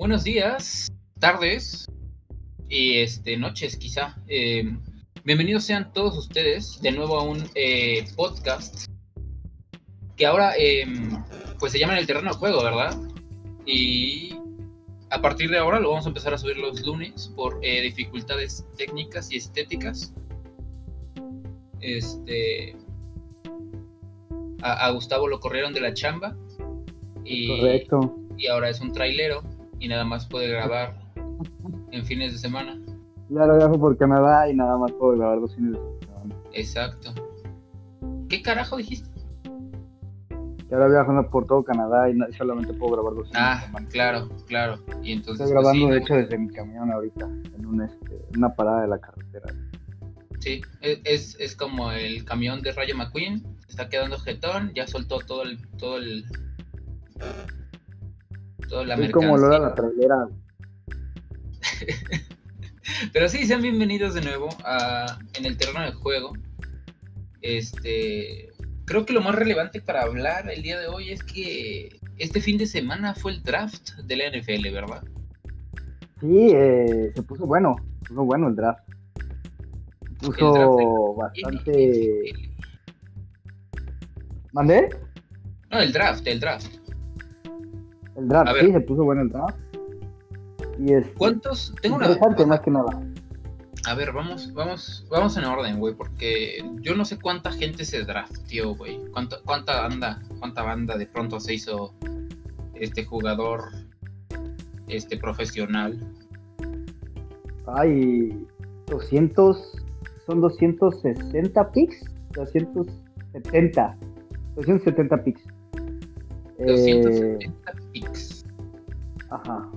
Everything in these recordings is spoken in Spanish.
Buenos días, tardes y este, noches quizá. Eh, bienvenidos sean todos ustedes de nuevo a un eh, podcast que ahora em, pues se llama En el terreno de juego, ¿verdad? Y a partir de ahora lo vamos a empezar a subir los lunes por eh, dificultades técnicas y estéticas. Este a, a Gustavo lo corrieron de la chamba y, Correcto. y ahora es un trailero y nada más puede grabar en fines de semana. Ya lo viajo por Canadá y nada más puedo grabar dos fines de semana. Exacto. ¿Qué carajo dijiste? Y ahora viajo por todo Canadá y solamente puedo grabar dos fines de Ah, claro, claro. Y entonces Estoy pues, grabando, sí, de hecho, desde mi camión ahorita, en un, este, una parada de la carretera. Sí, es, es, es como el camión de Rayo McQueen, está quedando jetón, ya soltó todo el todo el toda la Es como Lola mercancía. la trailera. Pero sí, sean bienvenidos de nuevo a en el terreno de juego. Este, creo que lo más relevante para hablar el día de hoy es que este fin de semana fue el draft de la NFL, ¿verdad? Sí, eh, se puso bueno, se puso bueno el draft. Se puso draft bastante... ¿Mandé? No, el draft, el draft. El draft, sí, se puso bueno el draft. Y es ¿Cuántos? Tengo una interesante más que nada. A ver, vamos, vamos, vamos en orden, güey, porque yo no sé cuánta gente se drafteó, güey. ¿Cuánta, cuánta banda, cuánta banda de pronto se hizo este jugador, este profesional. Hay 200, son 260 picks, 270, 270 picks. Eh, 270 picks. ajá.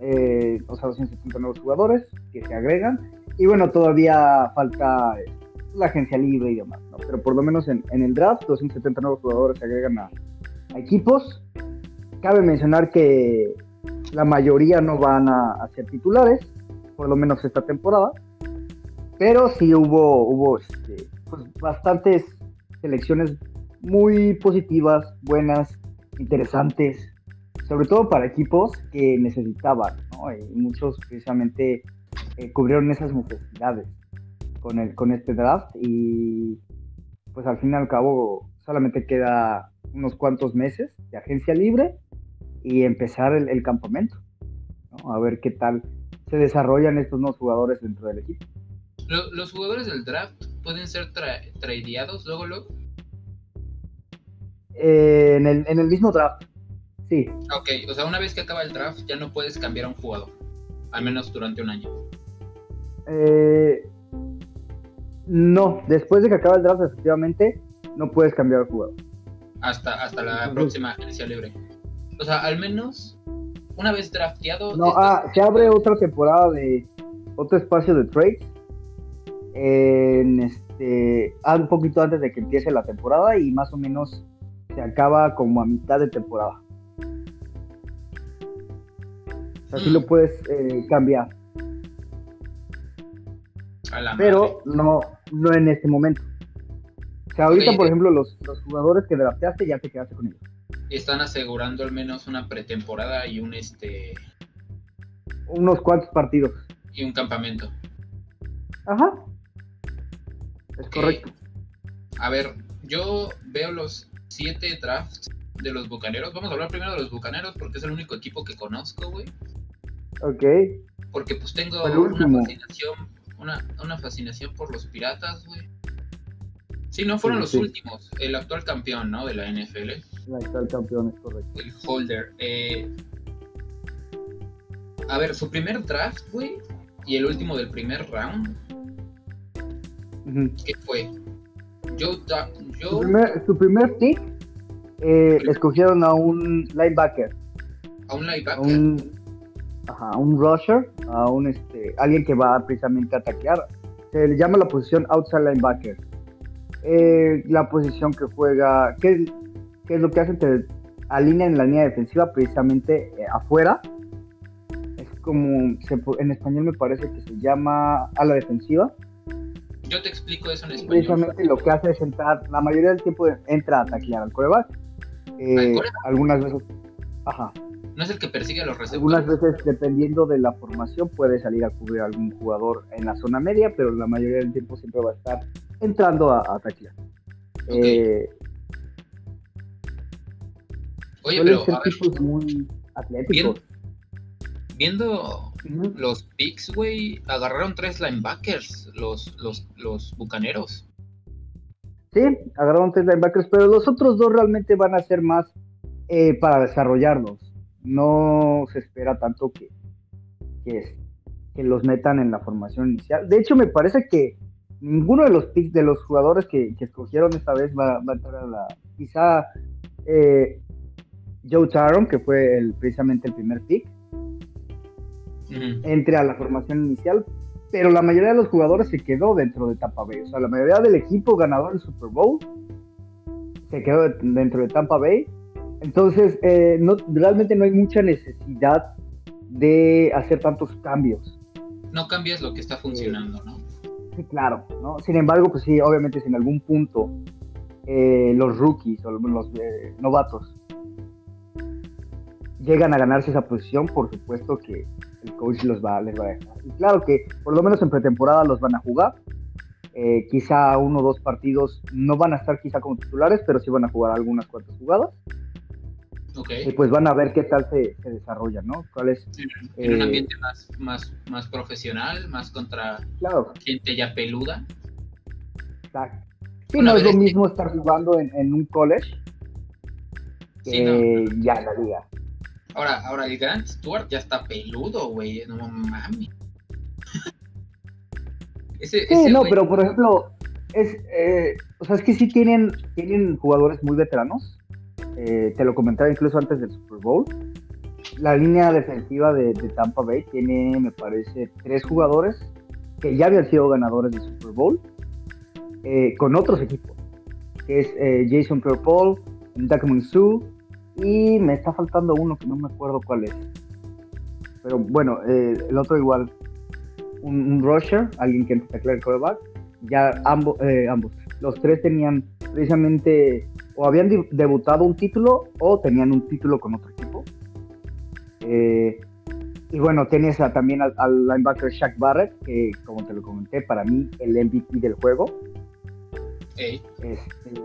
Eh, o sea, 270 nuevos jugadores que se agregan. Y bueno, todavía falta eh, la agencia libre y demás, ¿no? Pero por lo menos en, el draft, 270 nuevos jugadores se agregan a, a equipos. Cabe mencionar que la mayoría no van a, a ser titulares, por lo menos esta temporada. Pero sí hubo, hubo este, pues, bastantes selecciones muy positivas, buenas, interesantes, sobre todo para equipos que necesitaban, ¿no? Y muchos precisamente eh, cubrieron esas necesidades con, el, con este draft y pues al fin y al cabo solamente queda unos cuantos meses de agencia libre y empezar el, campamento. A ver qué tal se desarrollan estos nuevos jugadores dentro del equipo. Lo- los jugadores del draft pueden ser tra- tradeados luego, luego. Eh, en, el, en el mismo draft, sí, Ok, o sea, una vez que acaba el draft ya no puedes cambiar a un jugador, al menos durante un año. Eh, no, después de que acabe el draft, efectivamente, no puedes cambiar de jugador. Hasta, hasta la próxima agencia libre. O sea, al menos una vez drafteado. No, estás- ah, se abre otra temporada de otro espacio de trades. En este, ah, un poquito antes de que empiece la temporada y más o menos se acaba como a mitad de temporada. Así Mm. lo puedes eh, cambiar, pero madre. no, no en este momento. O sea, ahorita, por ejemplo, los, los jugadores que drafteaste ya te quedaste con ellos. están asegurando al menos una pretemporada y un este Unos cuantos partidos. y un campamento. Ajá. Es correcto. A ver, yo veo los siete drafts de los bucaneros. Vamos a hablar primero de los bucaneros porque es el único equipo que conozco, güey. Ok. Porque pues tengo una fascinación, una, una fascinación por los piratas, güey. Sí, no fueron Sí, los sí. últimos. El actual campeón, ¿no? De la NFL. El campeón, es correcto. El holder. Eh, a ver, su primer draft, güey. Y el último del primer round. ¿Qué fue? Yo, da- Su primer, su primer pick eh, escogieron a un linebacker, a un a linebacker. un, ajá, a un rusher, a un este, alguien que va precisamente a ataquear. Se le llama la posición outside linebacker. Eh, la posición que juega, ¿qué, qué es lo que hace? Te alinea en la línea defensiva precisamente eh, afuera. Es como, se en español me parece que se llama a la defensiva. Yo te explico eso en español. precisamente lo que hace es entrar, la mayoría del tiempo entra a taclear al coreback. Eh, algunas veces, ajá, No es el que persigue a los Algunas receptores. veces, dependiendo de la formación, puede salir a cubrir a algún jugador en la zona media, pero la mayoría del tiempo siempre va a estar entrando a, a taclear. Eh, Oye, pero a ver, muy atléticos. viendo los picks, güey, agarraron tres linebackers, los, los, los bucaneros. Sí, agarraron tres linebackers, pero los otros dos realmente van a ser más eh, para desarrollarlos. No se espera tanto que, que, que los metan en la formación inicial. De hecho, me parece que ninguno de los picks de los jugadores que, que escogieron esta vez va, va a entrar a la. Quizá eh, Joe Taron, que fue el, precisamente el primer pick, Ujú. entre a la formación inicial, pero la mayoría de los jugadores se quedó dentro de Tampa Bay. O sea, la mayoría del equipo ganador del Super Bowl se quedó de- dentro de Tampa Bay. Entonces, eh, no, realmente no hay mucha necesidad de hacer tantos cambios. No cambias lo que está funcionando, ¿no? Sí, claro, ¿no? Sin embargo, pues sí, obviamente si en algún punto eh, los rookies o los eh, novatos llegan a ganarse esa posición, por supuesto que el coach los va, les va a dejar. Y claro que por lo menos en pretemporada los van a jugar. Eh, quizá uno o dos partidos no van a estar quizá como titulares, pero sí van a jugar algunas cuantas jugadas. Y pues van a ver qué tal se, se desarrolla, ¿no? ¿Cuál es? En un eh, ambiente más, más, más profesional, más contra Claro, gente ya peluda. Exacto. Sí, Una no es lo mismo estar jugando en, en un college que Sí, no. ya en la liga. Ahora, ahora el Grant Stewart ya está peludo, güey. No mames. ese, Sí, ese no, pero por ejemplo, es, eh, o sea, es que sí tienen, tienen jugadores muy veteranos. Eh, te lo comentaba incluso antes del Super Bowl. La línea defensiva de, de Tampa Bay tiene, me parece, tres jugadores que ya habían sido ganadores del Super Bowl eh, con otros equipos, que es eh, Jason Pierre-Paul, Ndamukong Suh y me está faltando uno que no me acuerdo cuál es. Pero bueno, eh, el otro igual, un, un rusher, alguien que taclea el quarterback. Ya ambos, eh, ambos, los tres tenían precisamente o habían de- debutado un título o tenían un título con otro equipo. Eh, y bueno, tienes a- también al, al linebacker Shaq Barrett, que como te lo comenté, para mí el MVP del juego. Ey, Este,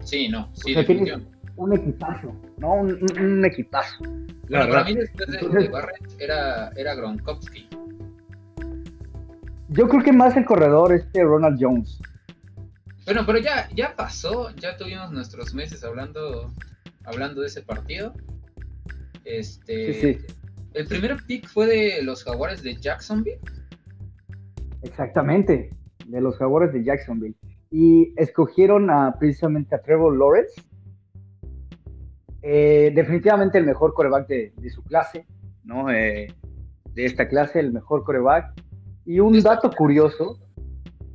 sí, no, sí, O sea, tienes- definitivamente. Un equipazo, ¿no? Un, un- un equipazo. la Bueno, para mí después de, Entonces- de Barrett era, era Gronkowski. Yo creo que más el corredor este Ronald Jones. Bueno, pero ya, ya pasó, ya tuvimos nuestros meses hablando, hablando de ese partido. Este, Sí, sí. El primer pick fue de los Jaguares de Jacksonville. Exactamente, de los Jaguares de Jacksonville. Y escogieron a, precisamente a Trevor Lawrence. Eh, definitivamente el mejor coreback de, de su clase, ¿no? Eh, de esta clase, el mejor coreback. Y un dato curioso,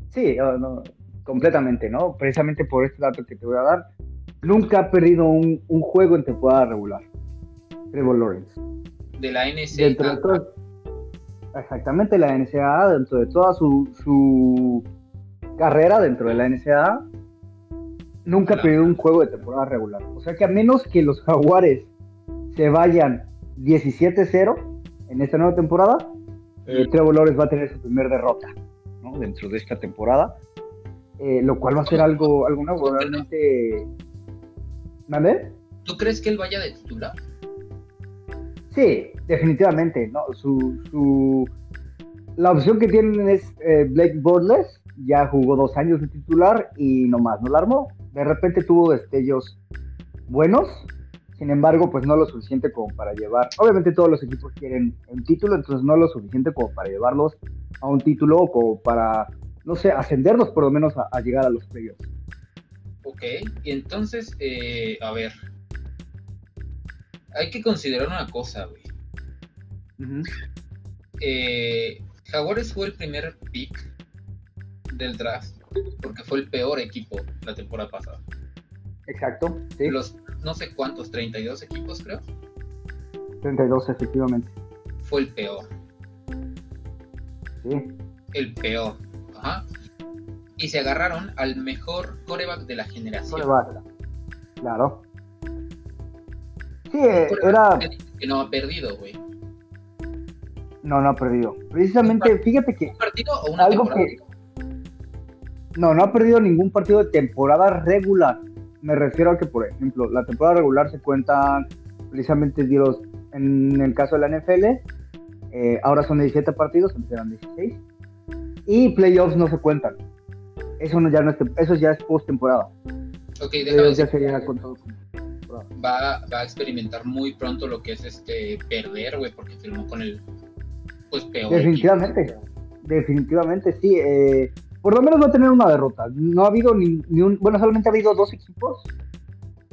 sí, no, completamente, ¿no? Precisamente por este dato que te voy a dar, nunca ha perdido un, un juego en temporada regular. Trevor Lawrence de la NCAA. dentro de todo, exactamente la NCAA, dentro de toda su, su carrera dentro de la NCAA, nunca ha Claro. perdido un juego de temporada regular. O sea que a menos que los Jaguares se vayan 17-0 en esta nueva temporada, eh, Trevor Lawrence va a tener su primer derrota ¿no? dentro de esta temporada, eh, lo cual va a ser algo, algo nuevo, realmente... ¿Mande? ¿Tú crees que él vaya de titular? Sí, definitivamente, ¿no? Su, su... La opción que tienen es eh, Blake Bortles, ya jugó dos años de titular y nomás no la armó. De repente tuvo destellos buenos, sin embargo, pues no lo suficiente como para llevar. Obviamente todos los equipos quieren un título, entonces no lo suficiente como para llevarlos a un título o como para, no sé, ascenderlos por lo menos a, a llegar a los playoffs. Ok, y entonces, eh, a ver. Hay que considerar una cosa, güey. Ujú. Eh, Jaguares fue el primer pick del draft porque fue el peor equipo la temporada pasada. Exacto, sí, Los no sé cuántos, 32 equipos creo, 32 efectivamente. fue el peor. Sí. El peor. Ajá. Y se agarraron al mejor coreback de la generación. Coreback. Claro. Sí, era... Que no ha perdido, güey. No, no ha perdido. Precisamente, fíjate que... ¿Un partido o una algo temporada? Que... No, no ha perdido ningún partido de temporada regular. Me refiero a que, por ejemplo, la temporada regular se cuenta precisamente los, en el caso de la NFL, eh, ahora son 17 partidos, antes eran 16, y playoffs no se cuentan. Eso, no, ya, no es, eso ya es post temporada. Ok, déjame ya sería va, va a experimentar muy pronto lo que es este perder, güey, porque firmó con el pues peor. Definitivamente, definitivamente, sí. Eh, por lo menos va a tener una derrota. No ha habido ni, un, bueno, solamente ha habido dos equipos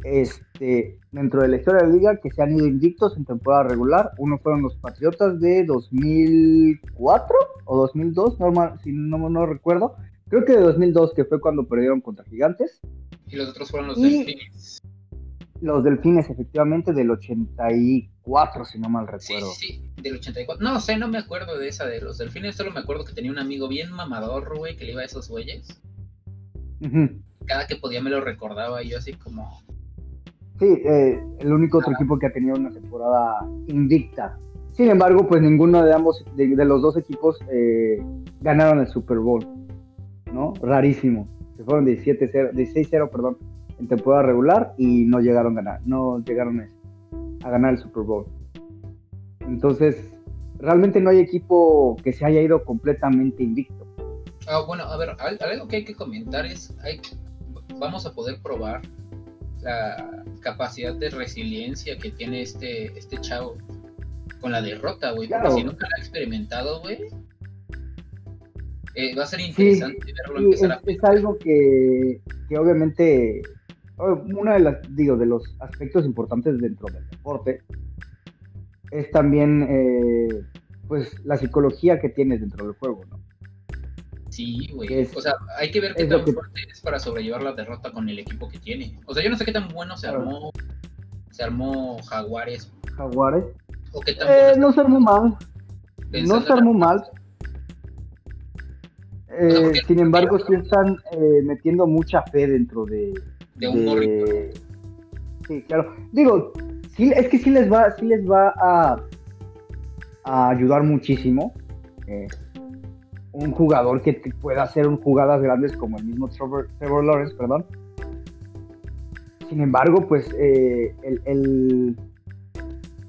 este, dentro de la historia de la liga que se han ido invictos en temporada regular. Uno fueron los Patriotas de 2004 o 2002, normal, si no, no recuerdo. Creo que de 2002, que fue cuando perdieron contra Gigantes. Y los otros fueron los Delfines. Los Delfines, efectivamente, del 84, si no mal recuerdo. Sí, sí, del 84. No sé, no me acuerdo de esa de los Delfines. Solo me acuerdo que tenía un amigo bien mamador, güey, que le iba a esos güeyes. Cada que podía me lo recordaba y yo así como... Sí, eh, el único otro equipo que ha tenido una temporada invicta. Sin embargo, pues ninguno de ambos, de, los dos equipos, eh, ganaron el Super Bowl. ¿No? Rarísimo. Se fueron 17-0, 16-0, perdón, en temporada regular y no llegaron a ganar, no llegaron a ganar el Super Bowl. Entonces, realmente no hay equipo que se haya ido completamente invicto. Ah, bueno, a ver, algo que hay que comentar es, hay, vamos a poder probar la capacidad de resiliencia que tiene este, este chavo con la derrota, güey. Porque si nunca lo ha experimentado, güey, eh, va a ser interesante verlo empezar es, a... es algo que, que obviamente uno de las, digo, de los aspectos importantes dentro del deporte es también, eh, pues, la psicología que tienes dentro del juego, ¿no? Sí, güey. O sea, hay que ver qué tan fuerte es para sobrellevar la derrota con el equipo que tiene. O sea, yo no sé qué tan bueno se armó, se armó Jaguares. Jaguares. O qué tan eh, no se armó mal. No se armó mal. Eh, sin embargo, sí están eh, metiendo mucha fe dentro de, de un Sí, claro. Digo, sí, es que sí les va, sí les va a, ayudar muchísimo. Eh, un jugador que pueda hacer un, jugadas grandes como el mismo Trevor, Lawrence, perdón. Sin embargo, pues eh, el,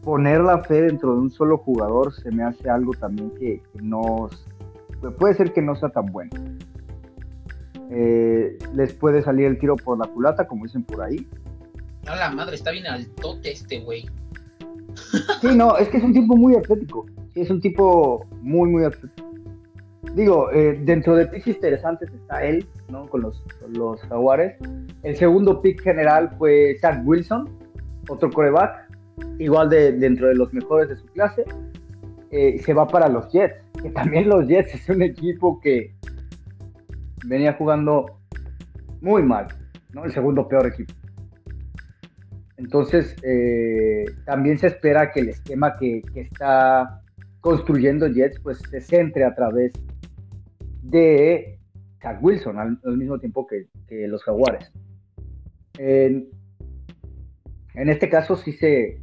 poner la fe dentro de un solo jugador se me hace algo también que no puede ser que no sea tan bueno. Eh, les puede salir el tiro por la culata, como dicen por ahí. No, la madre, está bien altote este güey. Sí, no, es que es un tipo muy atlético. Sí, es un tipo muy, muy atlético. Digo, eh, dentro de picks interesantes está él, ¿no? Con los, los jaguares. El segundo pick general fue Zach Wilson, otro coreback, igual de dentro de los mejores de su clase. Eh, se va para los Jets, que también los Jets es un equipo que venía jugando muy mal, ¿no? El segundo peor equipo. Entonces, eh, también se espera que el esquema que, está construyendo Jets, pues se centre a través de Zach Wilson, al, mismo tiempo que, los Jaguares. En, este caso sí se,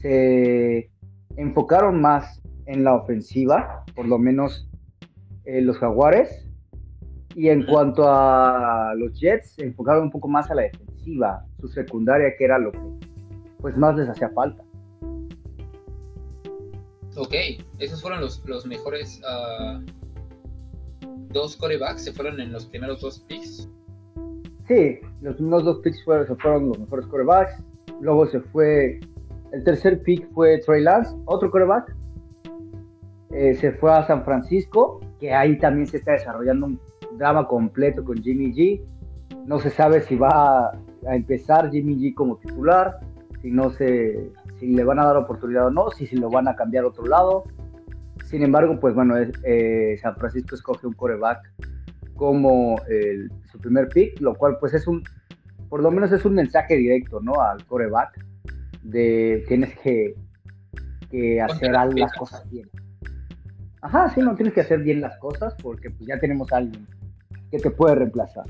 se enfocaron más en la ofensiva, por lo menos eh, los Jaguares, y en cuanto a los Jets, se enfocaron un poco más a la defensiva, su secundaria, que era lo que pues más les hacía falta. Ok, esos fueron los, los mejores uh, dos corebacks, se fueron en los primeros dos picks. Sí, los primeros dos picks fueron, se fueron los mejores corebacks. Luego se fue, el tercer pick fue Trey Lance, otro coreback. Eh, se fue a San Francisco, que ahí también se está desarrollando un drama completo con Jimmy G. No se sabe si va a, empezar Jimmy G como titular, si no se, si le van a dar oportunidad o no, si se lo van a cambiar a otro lado. Sin embargo, pues bueno, eh, San Francisco escoge un coreback como su primer pick, lo cual pues es un, por lo menos es un mensaje directo, ¿no? Al coreback de tienes que, que hacer las cosas bien. Ajá, sí, no tienes que hacer bien las cosas porque pues ya tenemos a alguien que te puede reemplazar.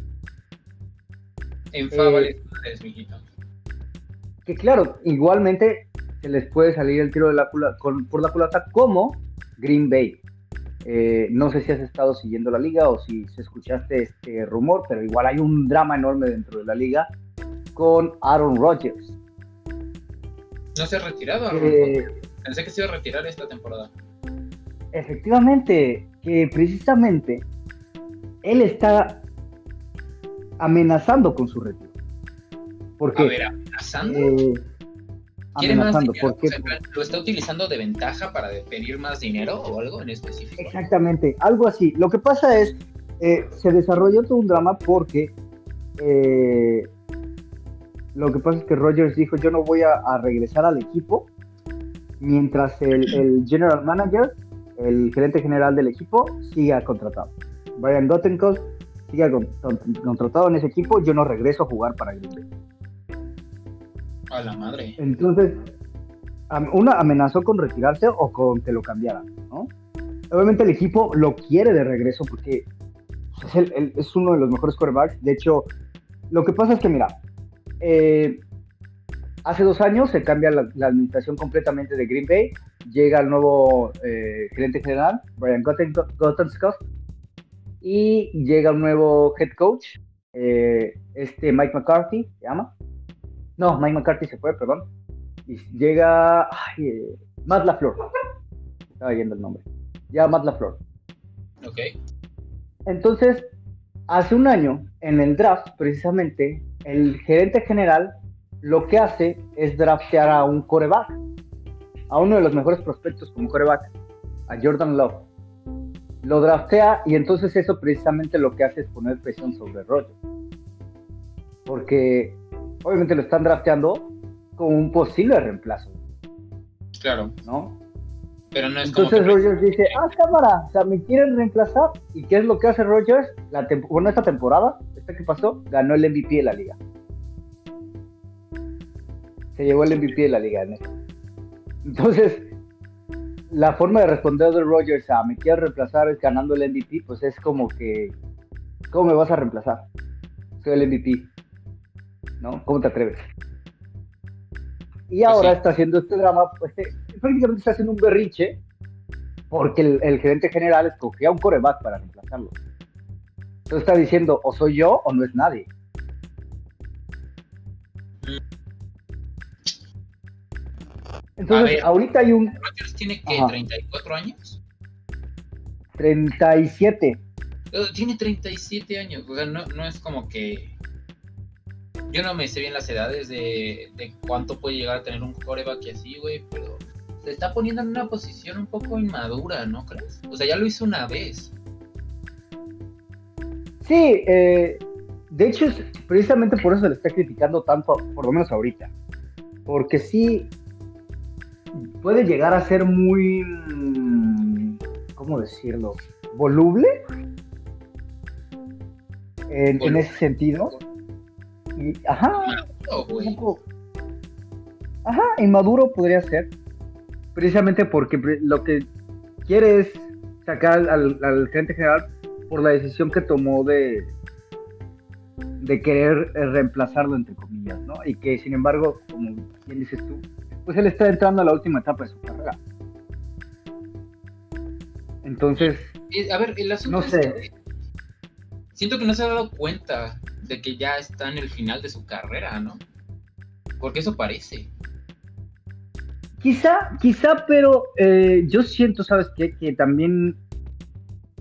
En eh, mijito. que claro, igualmente se les puede salir el tiro de la por la culata como Green Bay. Eh, no sé si has estado siguiendo la liga o si, escuchaste este rumor, pero igual hay un drama enorme dentro de la liga con Aaron Rodgers. No se ha retirado. Eh, Pensé que se iba a retirar esta temporada. Efectivamente, que precisamente él está amenazando con su retiro. ¿Por qué? A ver, amenazando. Eh, amenazando, porque ¿Lo está utilizando de ventaja para pedir más dinero o algo en específico? Exactamente, algo así. Lo que pasa es, eh, se desarrolló todo un drama porque eh, lo que pasa es que Rogers dijo, yo no voy a, regresar al equipo mientras el, general manager, el gerente general del equipo, siga contratado. Brian Gottenkos siga contratado en ese equipo, yo no regreso a jugar para Green Bay. A la madre. Entonces, una amenazó con retirarse o con que lo cambiaran, ¿no? Obviamente el equipo lo quiere de regreso porque es, es uno de los mejores quarterbacks. De hecho, lo que pasa es que, mira, eh, hace dos años se cambia la, administración completamente de Green Bay, llega el nuevo eh, gerente general, Brian Gottenscott, y llega un nuevo head coach, eh, este Mike McCarthy, ¿se llama? No, Mike McCarthy se fue, perdón. Y llega ay, Matt LaFleur. Estaba viendo el nombre. Ya Matt LaFleur. Ok. Entonces, hace un año, en el draft, precisamente, el gerente general lo que hace es draftear a un coreback, a uno de los mejores prospectos como coreback, a Jordan Love. Lo draftea y entonces eso precisamente lo que hace es poner presión sobre Rodgers. Porque obviamente lo están drafteando como un posible reemplazo. Claro. ¿No? Pero no es Entonces Rogers dice, ah, cámara, o sea, me quieren reemplazar. ¿Y qué es lo que hace Rogers? La bueno, esta temporada, esta que pasó, ganó el MVP de la liga. Se llevó el MVP de la liga. ¿no? Entonces, la forma de responder de Rogers a me quieren reemplazar es ganando el MVP, pues es como que, ¿cómo me vas a reemplazar? Soy el MVP. ¿No? ¿Cómo te atreves? Y ahora está haciendo este drama, pues eh, prácticamente está haciendo un berriche porque el, gerente general escogía un coreback para reemplazarlo. Entonces está diciendo, o soy yo o no es nadie. Entonces, ahorita hay un... ¿Rogers tiene que 34 años? 37. Tiene 37 años, o sea, no, no es como que yo no me sé bien las edades de, cuánto puede llegar a tener un coreback así, güey, pero se está poniendo en una posición un poco inmadura, ¿no crees? O sea, ya lo hizo una vez. Sí, eh, de hecho, precisamente por eso se le está criticando tanto, por lo menos ahorita. Porque sí puede llegar a ser muy. ¿Cómo decirlo? ¿Voluble? En, en ese sentido ajá, ajá, inmaduro podría ser. Precisamente porque lo que quiere es sacar al, al gerente general por la decisión que tomó de, de querer eh, reemplazarlo, entre comillas, ¿no? Y que, sin embargo, como bien dices tú, pues él está entrando a la última etapa de su carrera. Entonces, a ver, el asunto no sé. siento que no se ha dado cuenta de que ya está en el final de su carrera, ¿no? Porque eso parece. Quizá, quizá, pero eh, yo siento, ¿sabes qué? Que también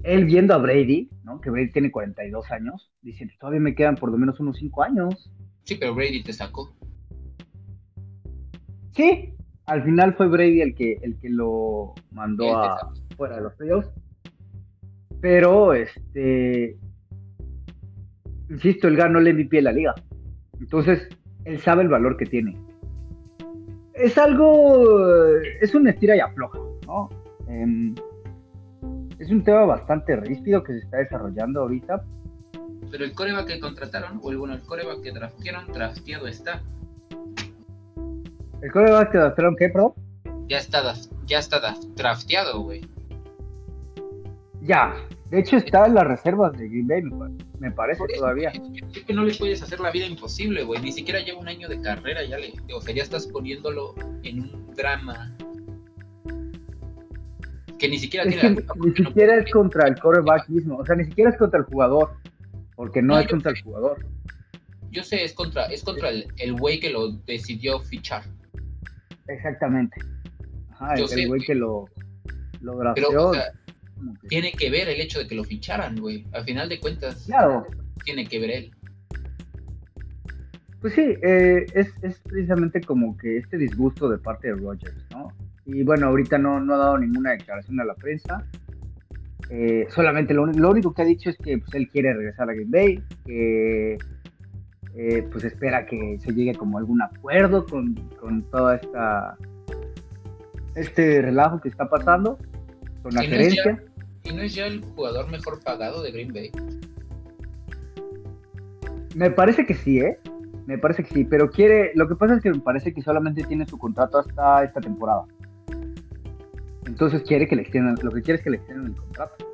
él viendo a Brady, ¿no? Que Brady tiene 42 años, dice, todavía me quedan por lo menos unos 5 años. Sí, pero Brady te sacó. Sí, al final fue Brady el que, el que lo mandó a, fuera de los playoffs. Pero, este, insisto, él ganó el MVP de la liga. Entonces, él sabe el valor que tiene. Es algo, es una estira y afloja, ¿no? Em, es un tema bastante ríspido que se está desarrollando ahorita. Pero el coreback que contrataron, o el, bueno, el coreback que draftearon, drafteado está. ¿El coreback que draftearon qué, pro? Ya está, ya está drafteado, güey. Ya, De hecho, está en las reservas de Green Bay, me parece, todavía. Es que no le puedes hacer la vida imposible, güey. Ni siquiera lleva un año de carrera, ya le. O sea, ya estás poniéndolo en un drama. Que ni siquiera tiene Ni siquiera es contra el coreback mismo. O sea, ni siquiera es contra el jugador. Porque no, es contra el jugador. Yo sé, es contra, es contra el güey que lo decidió fichar. Exactamente. Ajá, el güey que lo, lo tiene que ver el hecho de que lo ficharan, güey. Al final de cuentas, claro. tiene que ver él. Pues sí, eh, es, precisamente como que este disgusto de parte de Rogers, ¿no? Y bueno, ahorita no, no ha dado ninguna declaración a la prensa. Eh, solamente lo, único que ha dicho es que pues, él quiere regresar a Green Bay, que eh, pues espera que se llegue como algún acuerdo con, con toda esta este relajo que está pasando con la gerencia. ¿Y no es ya el jugador mejor pagado de Green Bay? Me parece que sí, ¿eh? Me parece que sí, pero quiere. Lo que pasa es que me parece que solamente tiene su contrato hasta esta temporada. Entonces quiere que le extiendan. Lo que quiere es que le extiendan el contrato.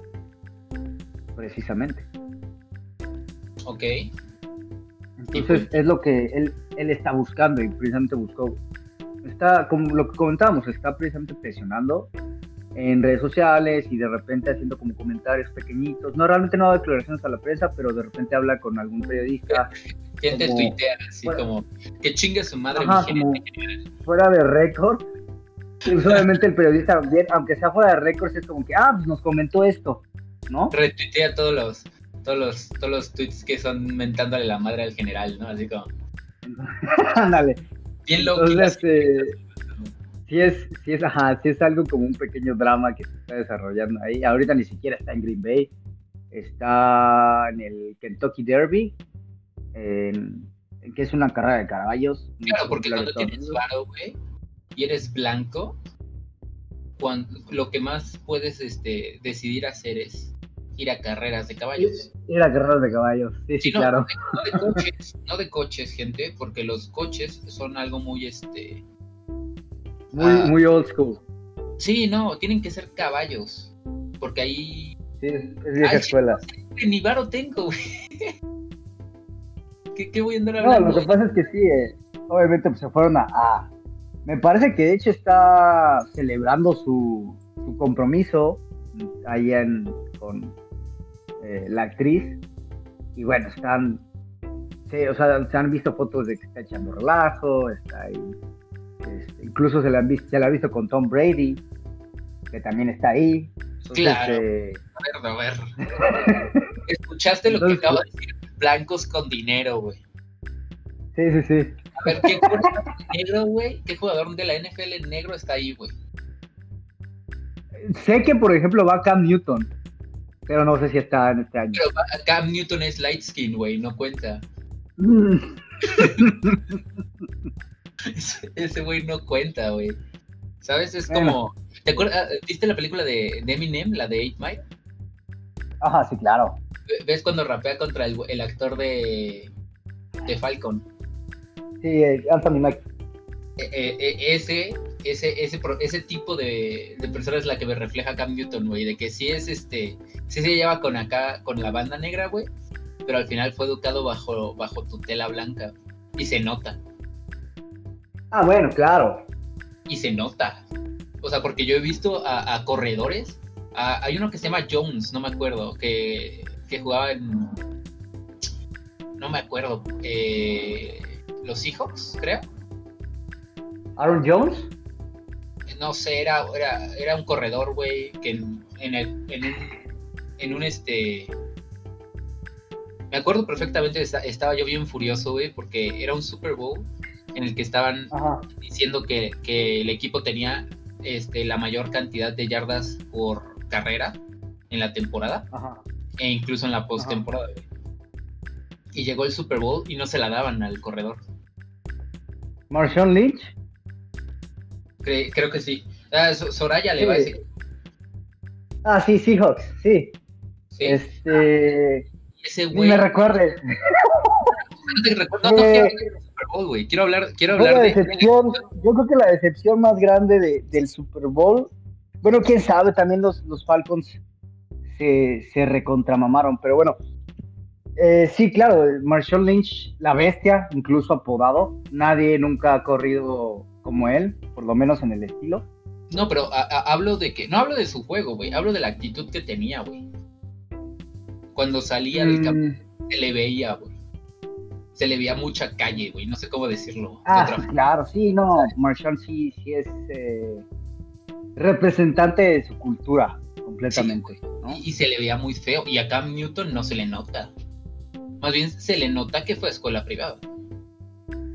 Precisamente. Ok. Entonces es lo que él, él está buscando y precisamente buscó. Está, como lo que comentábamos, está precisamente presionando en redes sociales y de repente haciendo como comentarios pequeñitos. No, realmente no da declaraciones a la prensa, pero de repente habla con algún periodista. Gente tuitea así como, que chingue su madre. fuera de récord. Y usualmente el periodista, aunque sea fuera de récord, es como que, ah, pues nos comentó esto, ¿no? Retuitea todos los, todos los, todos los tweets que son mentándole la madre al general, ¿no? Así como. Ándale. Bien loco sí es, sí es, ajá, sí es algo como un pequeño drama que se está desarrollando ahí. Ahorita ni siquiera está en Green Bay, está en el Kentucky Derby, en, que es una carrera de caballos. Claro, porque cuando tienes varo, güey, y eres blanco, cuando, lo que más puedes este, decidir hacer es ir a carreras de caballos. Ir a carreras de caballos, sí, sí, claro. No de, coches, no de coches, gente, porque los coches son algo muy, este, muy, ah. muy old school. Sí, no, tienen que ser caballos. Porque ahí. Sí, es vieja escuela. Ni varo tengo, güey. ¿Qué, voy a andar hablando? No, lo que pasa es que sí, eh, obviamente pues, se fueron a, Me parece que de hecho está celebrando su, su compromiso ahí en, con eh, la actriz. Y bueno, están. Sí, o sea, se han visto fotos de que está echando relajo, está ahí este, incluso se la, han visto, se la ha visto con Tom Brady, que también está ahí. claro. Eh, a ver, a ver. ¿Escuchaste lo que acabo de decir? Blancos con dinero, güey. Sí, sí, sí. A ver, ¿qué jugador negro, güey? ¿Qué jugador de la NFL negro está ahí, güey? Sé que, por ejemplo, va Cam Newton, pero no sé si está en este año. Pero Cam Newton es light skin, güey, no cuenta. ese güey no cuenta, güey. ¿Sabes? Es como. ¿Te acuerdas? ¿Viste la película de, Eminem, la de 8 Mile? Ajá, sí, claro. ¿Ves cuando rapea contra el, actor de, de Falcon? Sí, Anthony Mack. E, e, e, ese, ese, ese, ese tipo de, de persona es la que me refleja Cam Newton, güey, de que sí es este, sí se lleva con acá, con la banda negra, güey, pero al final fue educado bajo, bajo tutela blanca y se nota. Ah, bueno, claro. Y se nota. O sea, porque yo he visto a, corredores. hay uno que se llama Jones, no me acuerdo, que, jugaba en. No me acuerdo. Eh, los Seahawks, creo. ¿Aaron Jones? No sé, era, era, un corredor, güey, que en, en, el, en, un, en un este. Me acuerdo perfectamente, estaba yo bien furioso, güey, porque era un Super Bowl en el que estaban diciendo que, el equipo tenía este, la mayor cantidad de yardas por carrera en la temporada e incluso en la postemporada. Y llegó el Super Bowl y no se la daban al corredor. ¿Marshawn Lynch? Creo que sí. Ah, Soraya le va a decir. Ah, sí, Seahawks, sí. sí. Este. ese güey. me recuerdes. No te recuerdo, no, eh, Quiero hablar, quiero hablar de. Decepción, yo creo que la decepción más grande del Super Bowl. Bueno, quién sabe, también los, los Falcons se, se recontramamaron. Pero bueno, eh, sí, claro, Marshall Lynch, la bestia, incluso apodado. Nadie nunca ha corrido como él, por lo menos en el estilo. No, pero hablo de que. No hablo de su juego, güey. Hablo de la actitud que tenía, güey. Cuando salía del campo, mm. se le veía, güey. Se le veía mucha calle, güey. No sé cómo decirlo. Ah, claro, sí, no. Marshall sí, sí es eh, representante de su cultura, completamente. y, se le veía muy feo. Y a Cam Newton no se le nota. Más bien se le nota que fue a escuela privada.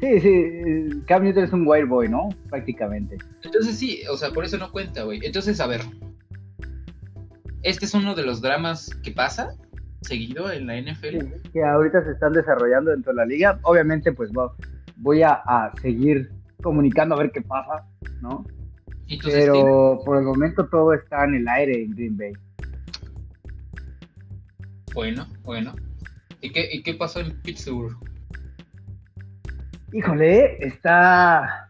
Sí, sí, Cam Newton es un white boy, ¿no? Prácticamente. Entonces sí, o sea, por eso no cuenta, güey. Entonces, a ver, este es uno de los dramas que pasa seguido en la NFL. que ahorita se están desarrollando dentro de la liga. Obviamente, pues voy a, seguir comunicando a ver qué pasa, ¿no? Pero por el momento todo está en el aire en Green Bay. Bueno, bueno. ¿Y qué, y qué pasó en Pittsburgh? Híjole, está,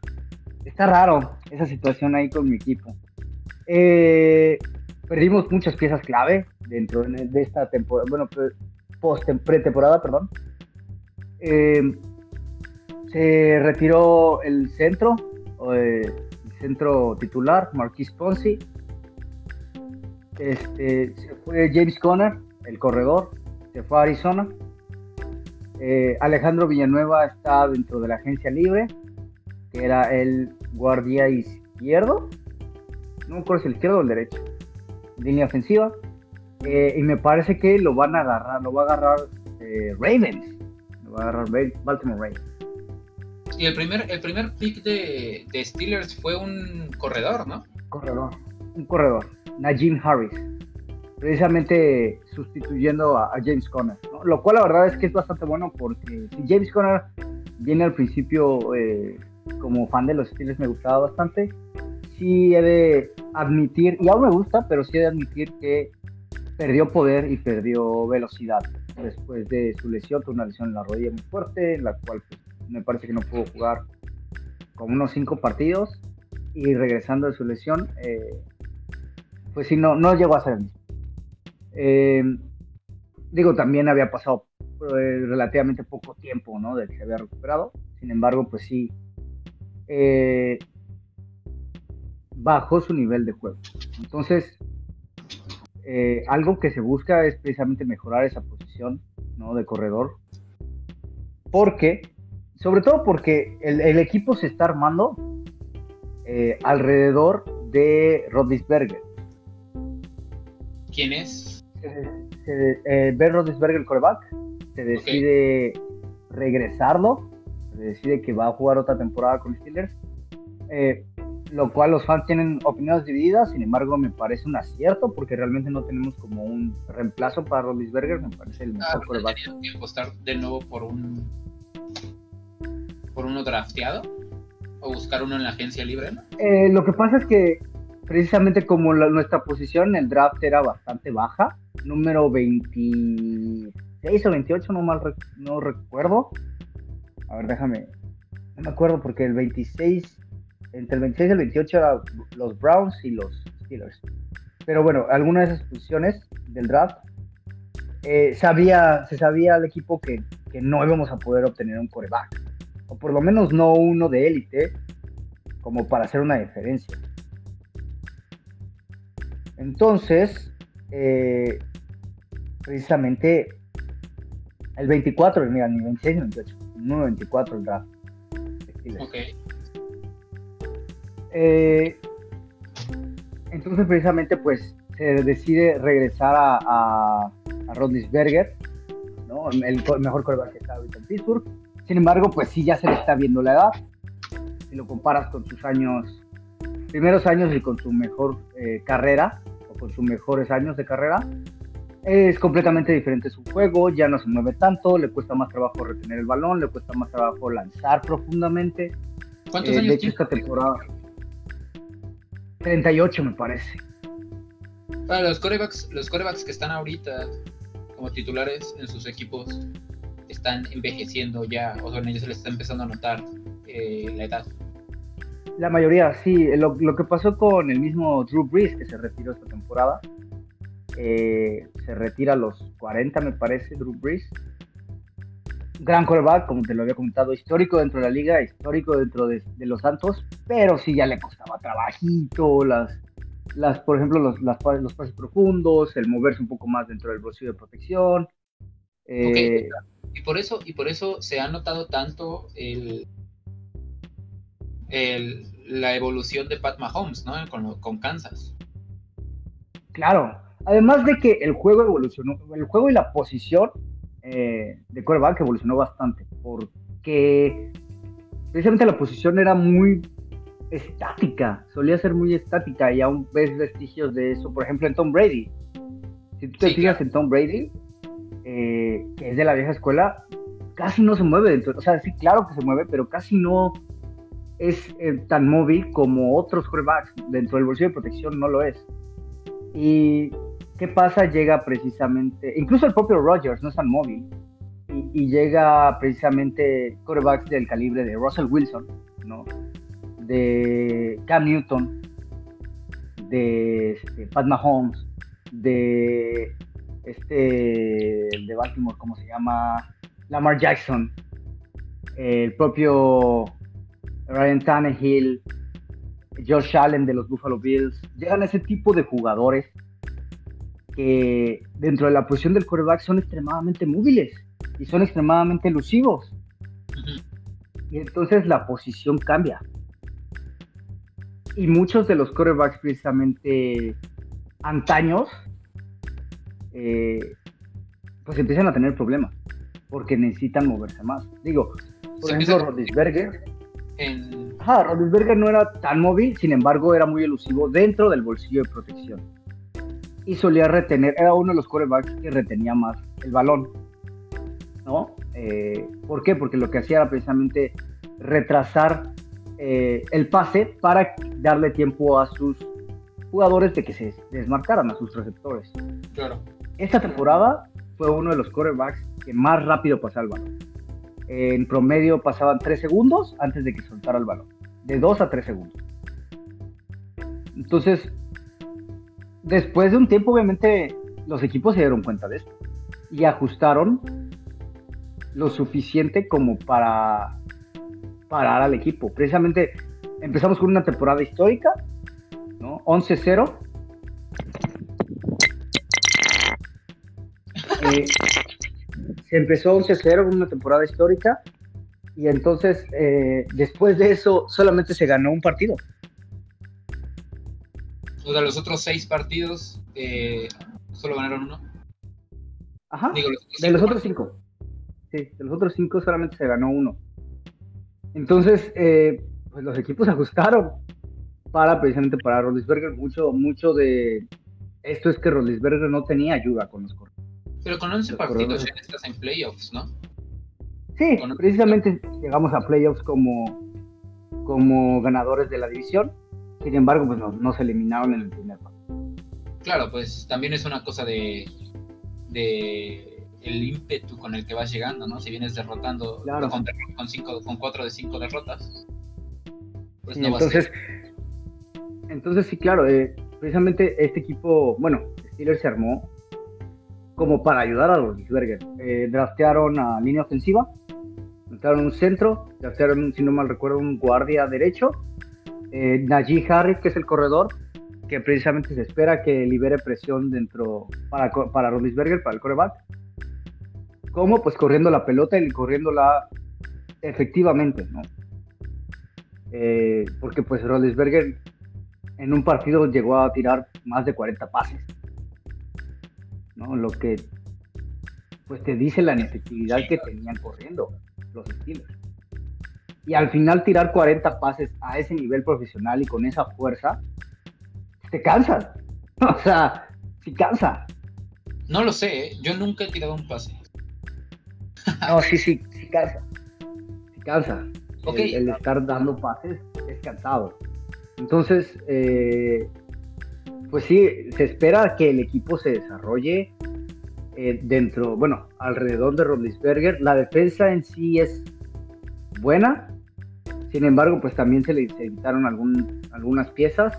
está raro esa situación ahí con mi equipo. Eh, perdimos muchas piezas clave dentro de esta temporada, bueno, post pretemporada, perdón. Eh, se retiró el centro, eh, el centro titular, Marquis Ponzi. Este, se fue James Conner, el corredor, se fue a Arizona. Eh, Alejandro Villanueva está dentro de la agencia libre, que era el guardia izquierdo. No me acuerdo si el izquierdo o el derecho. Línea ofensiva. Eh, y me parece que lo van a agarrar, lo va a agarrar eh, Ravens. Lo va a agarrar Baltimore Ravens. Y el primer, el primer pick de, de Steelers fue un corredor, ¿no? Corredor. Un corredor. Najim Harris precisamente sustituyendo a, James Conner, lo cual la verdad es que es bastante bueno porque si James Conner viene al principio eh, como fan de los Steelers me gustaba bastante, sí he de admitir, y aún me gusta, pero sí he de admitir que perdió poder y perdió velocidad después de su lesión, tuvo una lesión en la rodilla muy fuerte, en la cual pues, me parece que no pudo jugar como unos cinco partidos. Y regresando de su lesión, eh, pues sí, no, no llegó a ser el mismo. Eh, digo, también había pasado eh, relativamente poco tiempo, ¿no? De que se había recuperado. Sin embargo, pues sí, eh, bajó su nivel de juego. Entonces, algo que se busca es precisamente mejorar esa posición, ¿no? De corredor. Porque, sobre todo porque el, equipo se está armando alrededor de Rodisberger. ¿Quién es? Se, eh, Ben el coreback, se decide regresarlo, se decide que va a jugar otra temporada con Steelers, eh, lo cual los fans tienen opiniones divididas, sin embargo me parece un acierto porque realmente no tenemos como un reemplazo para Rodisberger, me parece el mejor ah, coreback. que apostar de nuevo por un por uno drafteado o buscar uno en la agencia libre? Eh, lo que pasa es que precisamente como nuestra posición en el draft era bastante baja, número 26 o 28, no mal no recuerdo. A ver, déjame, no me acuerdo porque el 26, entre el 26 y el 28 eran los Browns y los Steelers. Pero bueno, algunas de esas posiciones del draft, eh, sabía, se sabía al equipo que, que no íbamos a poder obtener un coreback, o por lo menos no uno de élite, como para hacer una diferencia. Entonces, eh, precisamente el 24, mira, ni 26 ni 28, no 24 el draft. Eh, entonces, precisamente, pues se decide regresar a, a, ¿no? el, mejor coreback que está ahorita en Pittsburgh. Sin embargo, pues sí, ya se le está viendo la edad. Si lo comparas con sus años, primeros años y con su mejor eh, carrera, con sus mejores años de carrera. Es completamente diferente su juego, ya no se mueve tanto, le cuesta más trabajo retener el balón, le cuesta más trabajo lanzar profundamente. ¿Cuántos eh, años tiene? esta temporada 38 me parece. Para los corebacks, los corebacks que están ahorita como titulares en sus equipos están envejeciendo ya, o sea, ellos se les está empezando a notar eh, la edad. La mayoría, sí. Lo, que pasó con el mismo Drew Brees, que se retiró esta temporada, Eh, se retira a los 40, me parece, Drew Brees. Gran quarterback, como te lo había comentado, histórico dentro de la liga, histórico dentro de, los Santos, pero sí ya le costaba trabajito, las, las por ejemplo, los, los pases profundos, el moverse un poco más dentro del bolsillo de protección. Eh, y por eso, y por eso se ha notado tanto el, la evolución de Pat Mahomes, ¿no? Con, con Kansas. Claro, además de que el juego evolucionó, el juego y la posición eh, de quarterback evolucionó bastante, porque precisamente la posición era muy estática, solía ser muy estática y aún ves vestigios de eso, por ejemplo en Tom Brady. Si tú te fijas en Tom Brady, eh, que es de la vieja escuela, casi no se mueve dentro, o sea, sí, claro que se mueve, pero casi no es eh, tan móvil como otros quarterbacks. Dentro del bolsillo de protección no lo es. Y ¿qué pasa? Llega precisamente, incluso el propio Rogers no es tan móvil. Y, llega precisamente quarterbacks del calibre de Russell Wilson, ¿no? De Cam Newton, de este, Pat Mahomes, de este de Baltimore, ¿cómo se llama? Lamar Jackson, el propio Ryan Tannehill, Josh Allen de los Buffalo Bills, llegan a ese tipo de jugadores que dentro de la posición del quarterback son extremadamente móviles y son extremadamente elusivos. Y entonces la posición cambia. Y muchos de los quarterbacks precisamente antaños, eh, pues empiezan a tener problemas porque necesitan moverse más. Digo, por ejemplo, Rodisberger en... Ajá, no era tan móvil, sin embargo era muy elusivo dentro del bolsillo de protección. Y solía retener, era uno de los corebacks que retenía más el balón. ¿No? Eh, ¿Por qué? Porque lo que hacía era precisamente retrasar eh, el pase para darle tiempo a sus jugadores de que se desmarcaran a sus receptores. Claro. Esta temporada fue uno de los corebacks que más rápido pasaba el balón en promedio pasaban 3 segundos antes de que soltara el balón. De 2 a 3 segundos. Entonces, después de un tiempo, obviamente, los equipos se dieron cuenta de esto y ajustaron lo suficiente como para parar al equipo. Precisamente empezamos con una temporada histórica, ¿no? 11-0. Eh, se empezó 11-0 una temporada histórica y entonces eh, después de eso solamente se ganó un partido. O sea, los otros seis partidos eh, solo ganaron uno. Ajá. de los otros cinco. Sí, de los otros cinco solamente se ganó uno. Entonces, eh, pues los equipos ajustaron para precisamente para Rodisberger. Mucho, mucho de esto es que Rodisberger no tenía ayuda con los corredores. Pero con 11 partidos ya estás en playoffs, ¿no? Sí, precisamente llegamos a playoffs como, como ganadores de la división. Sin embargo, pues no, se eliminaron en el primer partido. Claro, pues también es una cosa de, de el ímpetu con el que vas llegando, ¿no? Si vienes derrotando con, con, cinco, con cuatro de cinco derrotas, pues no entonces, entonces sí, claro, eh, precisamente este equipo, bueno, Steelers se armó como para ayudar a los Eh, draftearon a línea ofensiva, draftearon un centro, draftearon, si no mal recuerdo, un guardia derecho, eh, Najee Harris, que es el corredor, que precisamente se espera que libere presión dentro para, para Rodisberger, para el coreback. ¿Cómo? Pues corriendo la pelota y corriéndola efectivamente, ¿no? Eh, porque pues Rodisberger en un partido llegó a tirar más de 40 pases. Lo que pues te dice la inefectividad que tenían corriendo los Steelers. Y al final tirar 40 pases a ese nivel profesional y con esa fuerza, te cansas. O sea, sí cansa. No lo sé, ¿eh? yo nunca he tirado un pase. No, sí, sí, sí cansa. Sí cansa. El, estar dando pases es cansado. Entonces, eh, pues sí, se espera que el equipo se desarrolle eh, dentro, bueno, alrededor de Rodlisberger. La defensa en sí es buena, sin embargo, pues también se le evitaron algún, algunas piezas.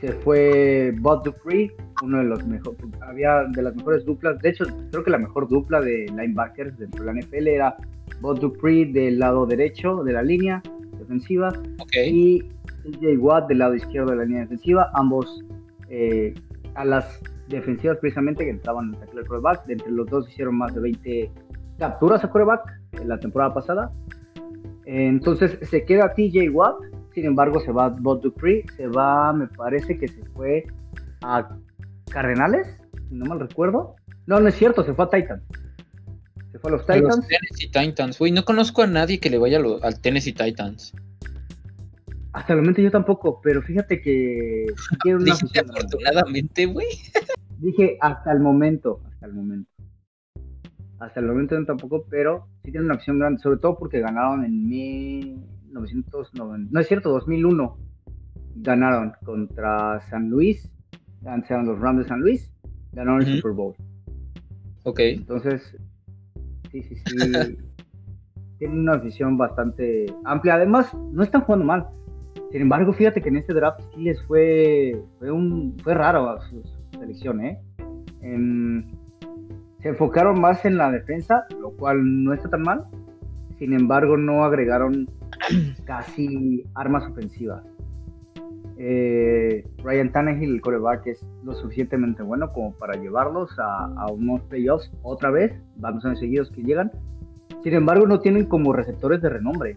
Se fue Bud Dupree, uno de los mejores, había de las mejores duplas, de hecho creo que la mejor dupla de linebackers dentro de la NFL era Bob Dupree del lado derecho de la línea defensiva y TJ Watt del lado izquierdo de la línea defensiva, ambos eh, a las defensivas precisamente que entraban en tackle quarterback, entre los dos hicieron más de 20 capturas a quarterback en la temporada pasada, entonces se queda TJ Watt, sin embargo se va Bob Dupree, se va, me parece que se fue a Cardenales, si no mal recuerdo. No, no es cierto, se fue a Titans. Se fue a los Titans. Los Tennessee Titans, güey. No conozco a nadie que le vaya al Tennessee Titans. Hasta el momento yo tampoco, pero fíjate que una afortunadamente, güey. Dije hasta el momento, hasta el momento. Hasta el momento no tampoco, pero sí tiene una opción grande, sobre todo porque ganaron en 1990, no es cierto, 2001. Ganaron contra San Luis eran los Rams de San Luis, ganaron el Super Bowl. Ok. Entonces, sí, sí, sí. tienen una visión bastante amplia. Además, no están jugando mal. Sin embargo, fíjate que en este draft sí les fue, fue, un, fue raro su, selección, ¿eh? se enfocaron más en la defensa, lo cual no está tan mal. Sin embargo, no agregaron casi armas ofensivas eh, Ryan Tannehill, el coreback, es lo suficientemente bueno como para llevarlos a, unos playoffs otra vez, varios años seguidos que llegan. Sin embargo, no tienen como receptores de renombre.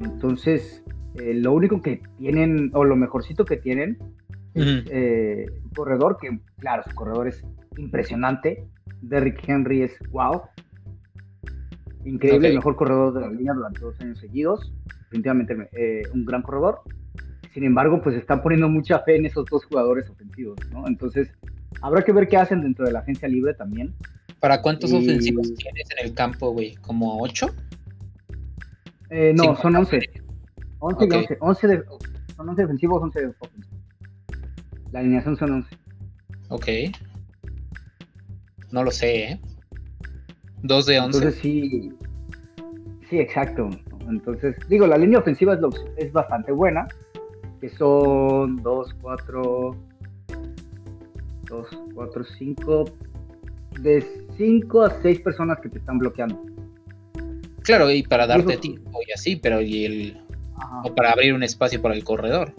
Entonces, eh, lo único que tienen, o lo mejorcito que tienen, es eh, un corredor que, claro, su corredor es impresionante. Derrick Henry es wow. Increíble, el mejor corredor de la línea durante dos años seguidos. Definitivamente eh, un gran corredor. Sin embargo, pues están poniendo mucha fe en esos dos jugadores ofensivos, ¿no? Entonces, habrá que ver qué hacen dentro de la agencia libre también. ¿Para cuántos ofensivos tienes en el campo, güey? ¿Como ocho? Eh, no, son once. Once y once. once de, son once defensivos, once ofensivos. La alineación son once. Ok. No lo sé, ¿eh? Dos de once. Entonces sí. Sí, exacto. Entonces, digo, la línea ofensiva es, es bastante buena que son 2, 4, 2, 4, 5, de 5 a 6 personas que te están bloqueando. Claro, y para darte tiempo y así, pero y el o para abrir un espacio para el corredor.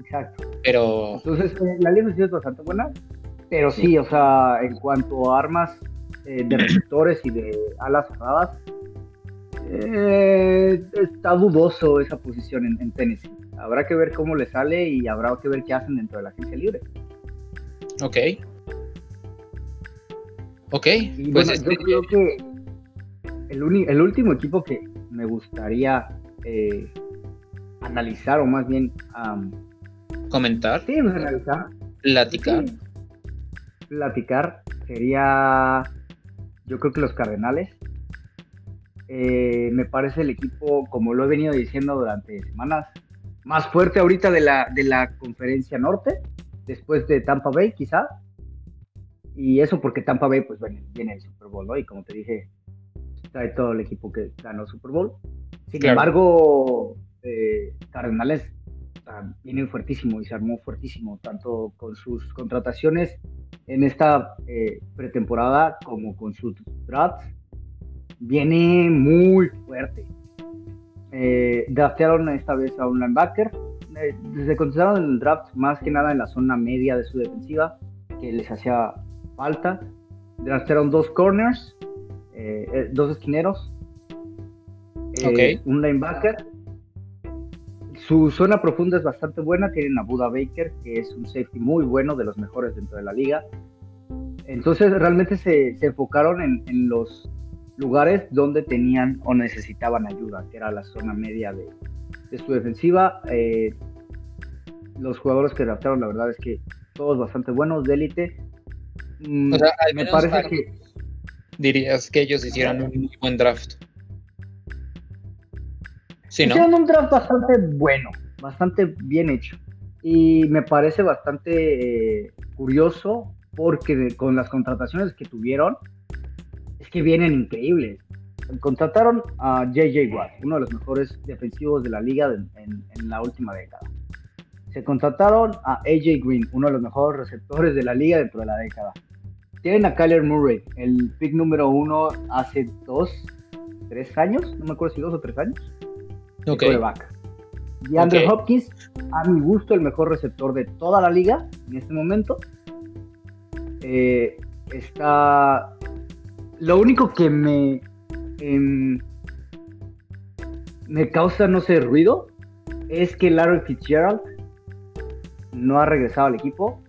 Exacto. Pero entonces eh, la línea es bastante buena, pero sí, o sea, en cuanto a armas eh, de receptores y de alas cerradas, eh, está dudoso esa posición en, en Tennessee habrá que ver cómo le sale y habrá que ver qué hacen dentro de la agencia libre. Ok. Ok. pues este, yo creo que el, último equipo que me gustaría eh, analizar, o más bien comentar. Sí, pues, analizar. Platicar. platicar sería, yo creo que los Cardenales. Eh, me parece el equipo, como lo he venido diciendo durante semanas, más fuerte ahorita de la, de la conferencia norte, después de Tampa Bay quizá. Y eso porque Tampa Bay pues bueno, viene el Super Bowl, ¿no? Y como te dije, trae todo el equipo que ganó el Super Bowl. Sin embargo, eh, Cardenales viene fuertísimo y se armó fuertísimo, tanto con sus contrataciones en esta eh, pretemporada como con sus drafts. Viene muy fuerte. Eh, draftearon esta vez a un linebacker. Eh, se concentraron en el draft más que nada en la zona media de su defensiva, que les hacía falta. Draftearon dos corners, eh, eh, esquineros, un linebacker. Su zona profunda es bastante buena. Tienen a Buda Baker, que es un safety muy bueno, de los mejores dentro de la liga. Entonces realmente se, se enfocaron en, en, los lugares donde tenían o necesitaban ayuda, que era la zona media de, su defensiva. Eh, los jugadores que draftaron, la verdad es que todos bastante buenos, de élite. Mm, me parece que... Dirías que ellos hicieron un muy buen draft. Hicieron un draft bastante bueno, bastante bien hecho. Y me parece bastante eh, curioso porque con las contrataciones que tuvieron, que vienen increíbles. Contrataron a JJ Watt, uno de los mejores defensivos de la liga en, la última década. se contrataron a AJ Green, uno de los mejores receptores de la liga dentro de la década. Tienen a Kyler Murray, el pick número uno hace dos, tres años, no me acuerdo si dos o tres años. Ok. Y Andrew Hopkins, a mi gusto, el mejor receptor de toda la liga en este momento. Eh, está. Lo único que me. Em, me causa, no sé, ruido es que Larry Fitzgerald no ha regresado al equipo.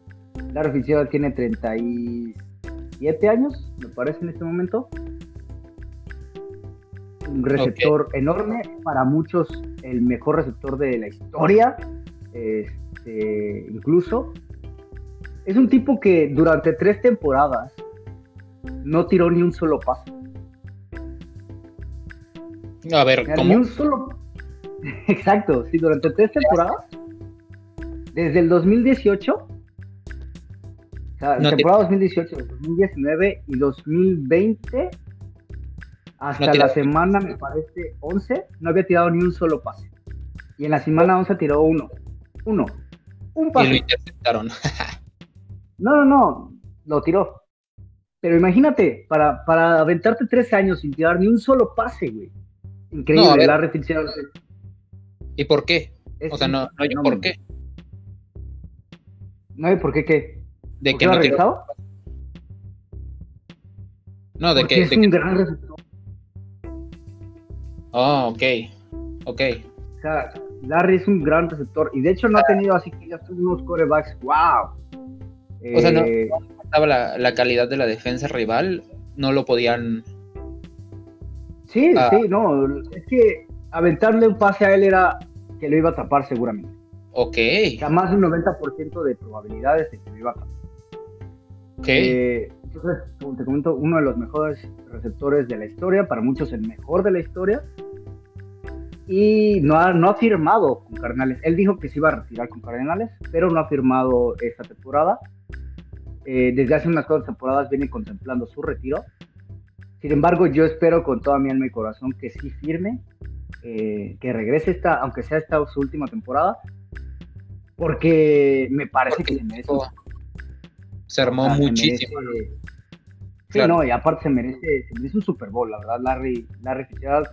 Larry Fitzgerald tiene 37 años, me parece, en este momento un receptor enorme, para muchos el mejor receptor de la historia, este, incluso. Es un tipo que durante tres temporadas no tiró ni un solo paso. A ver, ¿cómo? Ni un solo... Exacto, sí, durante tres temporadas, desde el 2018, o sea, temporada 2018, 2019 y 2020 hasta la semana, me parece, 11, no había tirado ni un solo pase. Y en la semana 11 tiró uno. Uno. Un pase. Y lo interceptaron. no, no, no. Lo tiró. Pero imagínate, para, para aventarte tres años sin tirar ni un solo pase, güey. Increíble, la repetición. ¿Y por qué? o sea, no, no hay por qué. No hay por qué qué. ¿De que no ha regresado? No, de que. Es un gran receptor. Oh, ok. Ok. O sea, Larry es un gran receptor y de hecho no ha tenido así que ya unos corebacks. ¡Wow! O sea, no, eh, estaba la, calidad de la defensa rival, no lo podían. Sí, ah. sí, no. Es que aventarle un pase a él era que lo iba a tapar seguramente. Ok. O sea, más de un 90% de probabilidades de que lo iba a tapar. Ok. Eh, entonces, como te comento, uno de los mejores receptores de la historia, para muchos el mejor de la historia. Y no ha, no ha firmado con Cardenales. Él dijo que se iba a retirar con Cardenales, pero no ha firmado esta temporada. Eh, desde hace unas cuantas temporadas viene contemplando su retiro. Sin embargo, yo espero con toda mi alma y corazón que sí firme, eh, que regrese esta, aunque sea esta su última temporada, porque me parece que le se armó muchísimo. sí, no, y aparte se merece, se merece un Super Bowl, la verdad, Larry, Larry Fitzgerald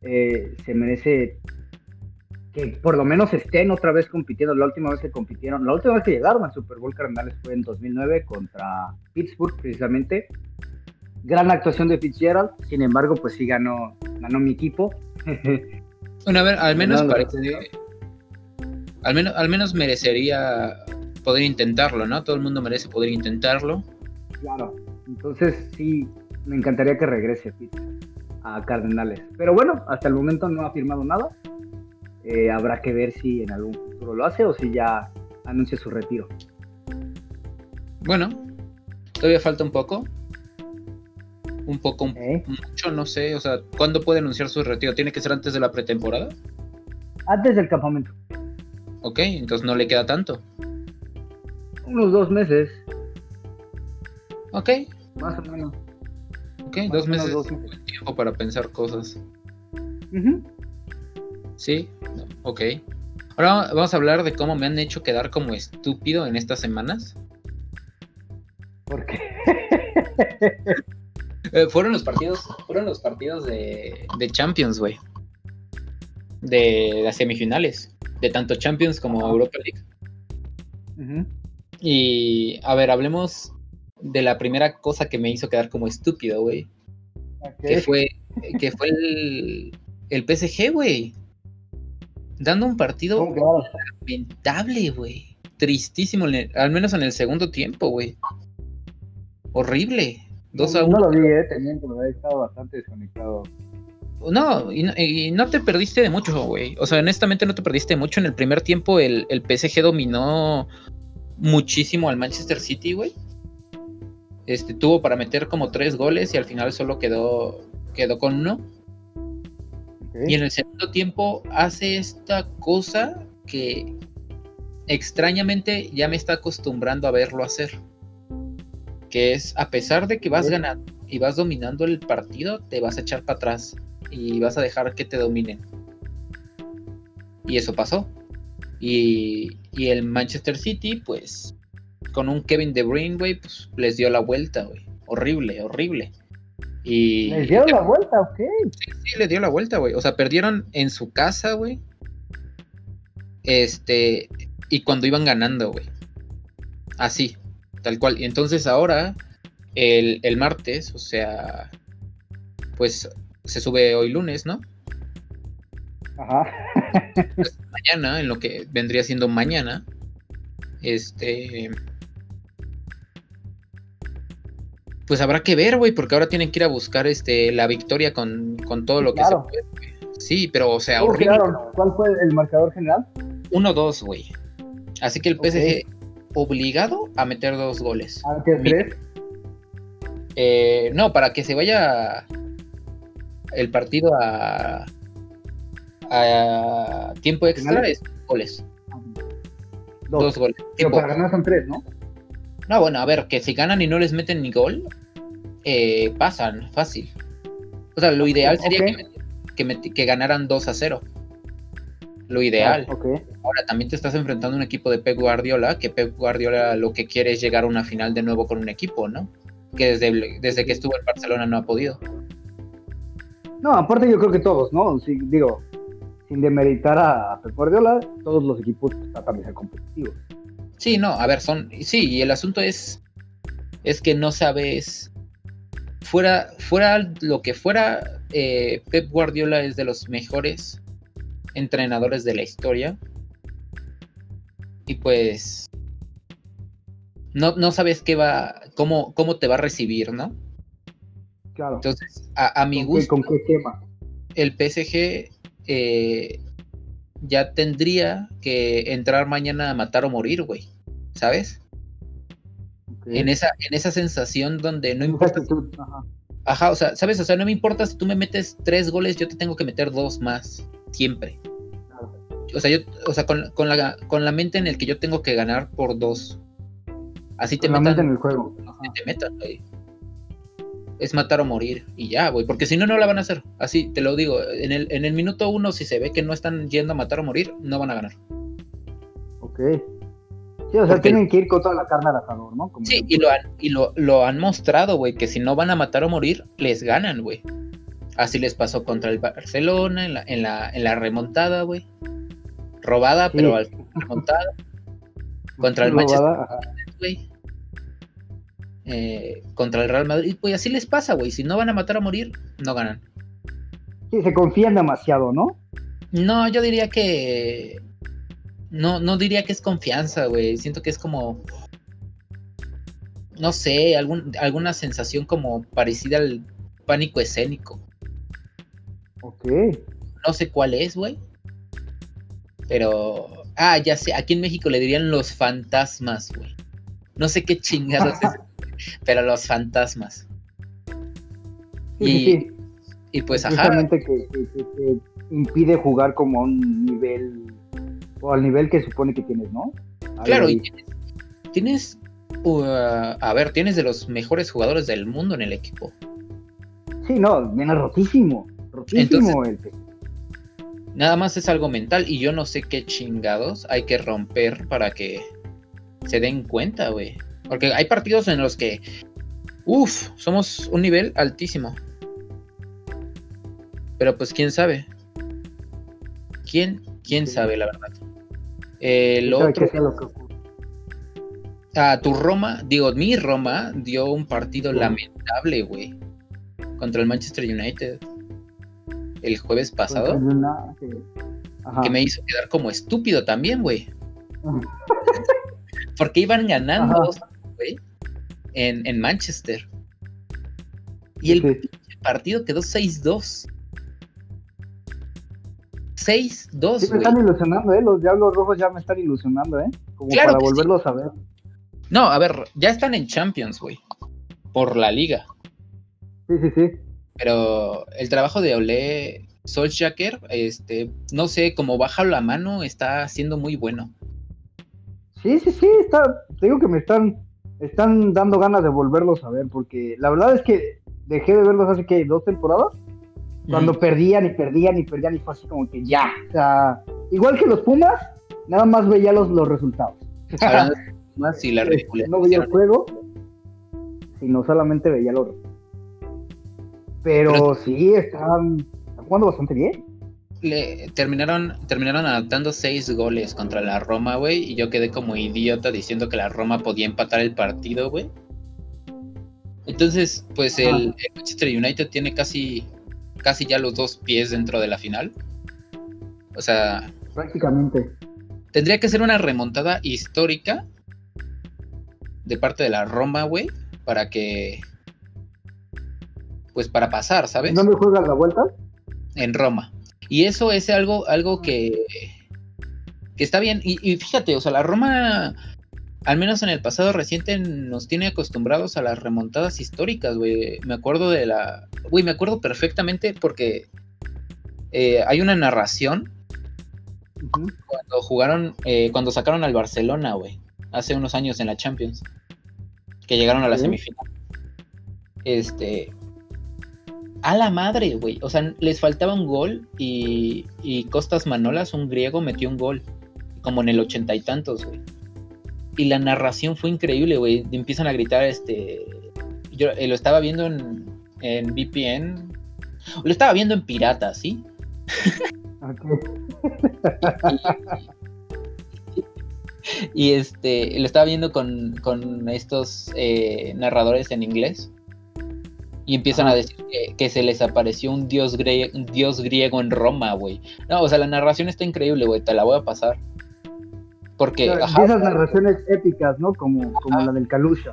eh, se merece que por lo menos estén otra vez compitiendo. La última vez que compitieron, la última vez que llegaron al Super Bowl Cardenales fue en 2009 contra Pittsburgh, precisamente. Gran actuación de Fitzgerald, sin embargo, pues sí ganó, ganó mi equipo. bueno, a ver, al menos parece. Al menos, al menos merecería poder intentarlo, ¿no? Todo el mundo merece poder intentarlo. Claro, entonces sí, me encantaría que regrese a Cardenales. Pero bueno, hasta el momento no ha firmado nada. Eh, habrá que ver si en algún futuro lo hace o si ya anuncia su retiro. Bueno, todavía falta un poco. Un poco, ¿Eh? mucho, no sé. O sea, ¿cuándo puede anunciar su retiro? ¿Tiene que ser antes de la pretemporada? Antes del campamento. Ok, entonces no le queda tanto. Unos dos meses. Ok. Más o menos. Ok, dos meses, dos tiempo para pensar cosas. Sí, ok. Ahora vamos a hablar de cómo me han hecho quedar como estúpido en estas semanas. ¿Por qué? Eh, fueron los partidos, fueron los partidos de, de Champions, güey. De las semifinales. De tanto Champions como Europa League. Y a ver, hablemos de la primera cosa que me hizo quedar como estúpido, güey. Que fue, que fue el, el PSG, güey. Dando un partido lamentable, güey. Tristísimo, al menos en el segundo tiempo, güey. Horrible. Dos a uno. No lo vi, eh, también, pero he estado bastante desconectado. No y, no, te perdiste de mucho, güey. O sea, honestamente no te perdiste mucho. En el primer tiempo el, el PSG dominó muchísimo al Manchester City, güey. Este, tuvo para meter como tres goles y al final solo quedó, quedó con uno. Y en el segundo tiempo hace esta cosa que extrañamente ya me está acostumbrando a verlo hacer. Que es, a pesar de que vas ganando y vas dominando el partido, te vas a echar para atrás y vas a dejar que te dominen. Y eso pasó. Y, y el Manchester City, pues, con un Kevin De Bruyne, güey, pues les dio la vuelta, güey. Horrible, horrible. Y... ¿Les dio la vuelta, ok? Sí, sí, le dio la vuelta, güey. O sea, perdieron en su casa, güey. Este, y cuando iban ganando, güey. Así, tal cual. Y entonces ahora, el, el martes, o sea, pues se sube hoy lunes, ¿no? Ajá. Mañana, en lo que vendría siendo mañana, este... Pues habrá que ver, güey, porque ahora tienen que ir a buscar este la victoria con, con todo lo que Claro. se puede. güey. Sí, pero o sea. ¿Cuál fue el marcador general? 1-2, güey. Así que el. PSG obligado a meter dos goles. Ah, ¿qué tres? Eh, no, para que se vaya el partido a, a tiempo extra es goles. Dos. Dos goles. Pero para ganar son tres, ¿no? No, bueno, a ver, que si ganan y no les meten ni gol, eh, pasan, fácil. O sea, lo ideal sería que, que, ganaran 2 a 0. Lo ideal. Ah. Ahora también te estás enfrentando a un equipo de Pep Guardiola, que Pep Guardiola lo que quiere es llegar a una final de nuevo con un equipo, ¿no? Que desde, desde que estuvo en Barcelona no ha podido. No, aparte yo creo que todos, ¿no? Sí, digo, sin demeritar a Pep Guardiola, todos los equipos tratan de ser competitivos. Sí, no, a ver, son. Sí, y el asunto es. Es que no sabes. Fuera, fuera lo que fuera, eh, Pep Guardiola es de los mejores entrenadores de la historia. Y pues. No, no sabes qué va. Cómo, cómo te va a recibir, ¿no? Claro. Entonces, a, a mi ¿Con qué, gusto, con qué tema? el PSG eh, ya tendría que entrar mañana a matar o morir, güey. ¿Sabes? En esa, en esa sensación donde no importa. ajá. Ajá, o sea, ¿sabes? O sea, no me importa si tú me metes tres goles, yo te tengo que meter dos más. Siempre. O sea, yo, o sea, con, con la, con la mente en el que yo tengo que ganar por dos. Así te Con la mente metan, en el juego. Ajá. te metan, güey. Es matar o morir. Y ya, güey. Porque si no, no la van a hacer. Así te lo digo. En el, en el minuto uno, si se ve que no están yendo a matar o morir, no van a ganar. Ok. Sí, o sea, Porque- tienen que ir con toda la carne al asador, ¿no? Como- Sí, y lo han, y lo, lo han mostrado, güey, que si no van a matar o morir, les ganan, güey. Así les pasó contra el Barcelona en la, en la, en la remontada, güey. Robada, Sí. pero al remontada, contra el Robada, ajá. güey. Eh, contra el Real Madrid, pues así les pasa, güey. Si no van a matar o morir, no ganan. Sí, se confían demasiado, ¿no? No, yo diría que. No, no diría que es confianza, güey. Siento que es como. No sé, algún, alguna sensación como parecida al pánico escénico. Ok. No sé cuál es, güey. Pero. Ah, ya sé. Aquí en México le dirían los fantasmas, güey. No sé qué chingados es. Pero los fantasmas. Sí, Y- sí. Y pues, ajá. Justamente que, que- que te impide jugar como a un nivel, o al nivel que supone que tienes, ¿no? Ahí, Claro, ahí. y tienes, tienes, uh, a ver, tienes de los mejores jugadores del mundo en el equipo. Sí, no, viene rotísimo. Rotísimo el Nada más es algo mental y yo no sé qué chingados hay que romper para que se den cuenta, güey. Porque hay partidos en los que, uff, somos un nivel altísimo. Pero pues quién sabe. ¿Quién, quién Sí. sabe la verdad? El ¿Sabe otro? Ah, tu Roma, digo, mi Roma dio un partido Sí. lamentable, güey. Contra el Manchester United. El jueves pasado. Ajá. Que me hizo quedar como estúpido también, güey. Porque iban ganando. Güey. En, en Manchester. Y el partido quedó 6-2. 6-2, Sí, me están ilusionando, ¿eh? Los Diablos Rojos ya me están ilusionando, ¿eh? Como Claro para sí. volverlos a ver. No, a ver, ya están en Champions, güey. Por la liga. Sí, sí, sí. Pero el trabajo de Ole Solskjaer, este, no sé, como baja la mano, está siendo muy bueno. Sí, sí, sí, está, te digo que me están, están dando ganas de volverlos a ver, porque la verdad es que dejé de verlos hace que dos temporadas, cuando perdían y perdían y perdían y fue así como que ya, o sea, igual que los Pumas, nada más veía los, los resultados. más y la No veía el juego, sino solamente veía los resultados. Pero, sí, están, jugando bastante bien. Le, terminaron, terminaron adaptando seis goles contra la Roma, güey, y yo quedé como idiota diciendo que la Roma podía empatar el partido, güey. Entonces, pues el, Manchester United tiene casi, casi ya los dos pies dentro de la final. O sea. Prácticamente. Tendría que ser una remontada histórica de parte de la Roma, güey, para que. Pues para pasar, ¿sabes? ¿Dónde juega la vuelta? En Roma. Y eso es algo, algo que, que está bien. Y, y fíjate, o sea, la Roma al menos en el pasado reciente nos tiene acostumbrados a las remontadas históricas, güey. Me acuerdo de la... Güey, me acuerdo perfectamente porque eh, hay una narración cuando jugaron, eh, cuando sacaron al Barcelona, güey, hace unos años en la Champions, que llegaron a la semifinal. Este... A la madre, güey. O sea, les faltaba un gol y, y Costas Manolas, un griego, metió un gol. Como en el ochenta y tantos, güey y la narración fue increíble, güey. Empiezan a gritar, este. Yo eh, lo estaba viendo en, en VPN. Lo estaba viendo en pirata, ¿sí? y, este, lo estaba viendo con, con estos eh, narradores en inglés. Y empiezan a decir que, se les apareció un dios, un dios griego en Roma, güey. No, o sea, la narración está increíble, güey. Te la voy a pasar. Porque. esas narraciones épicas, ¿no? Como, como la del Kalusha.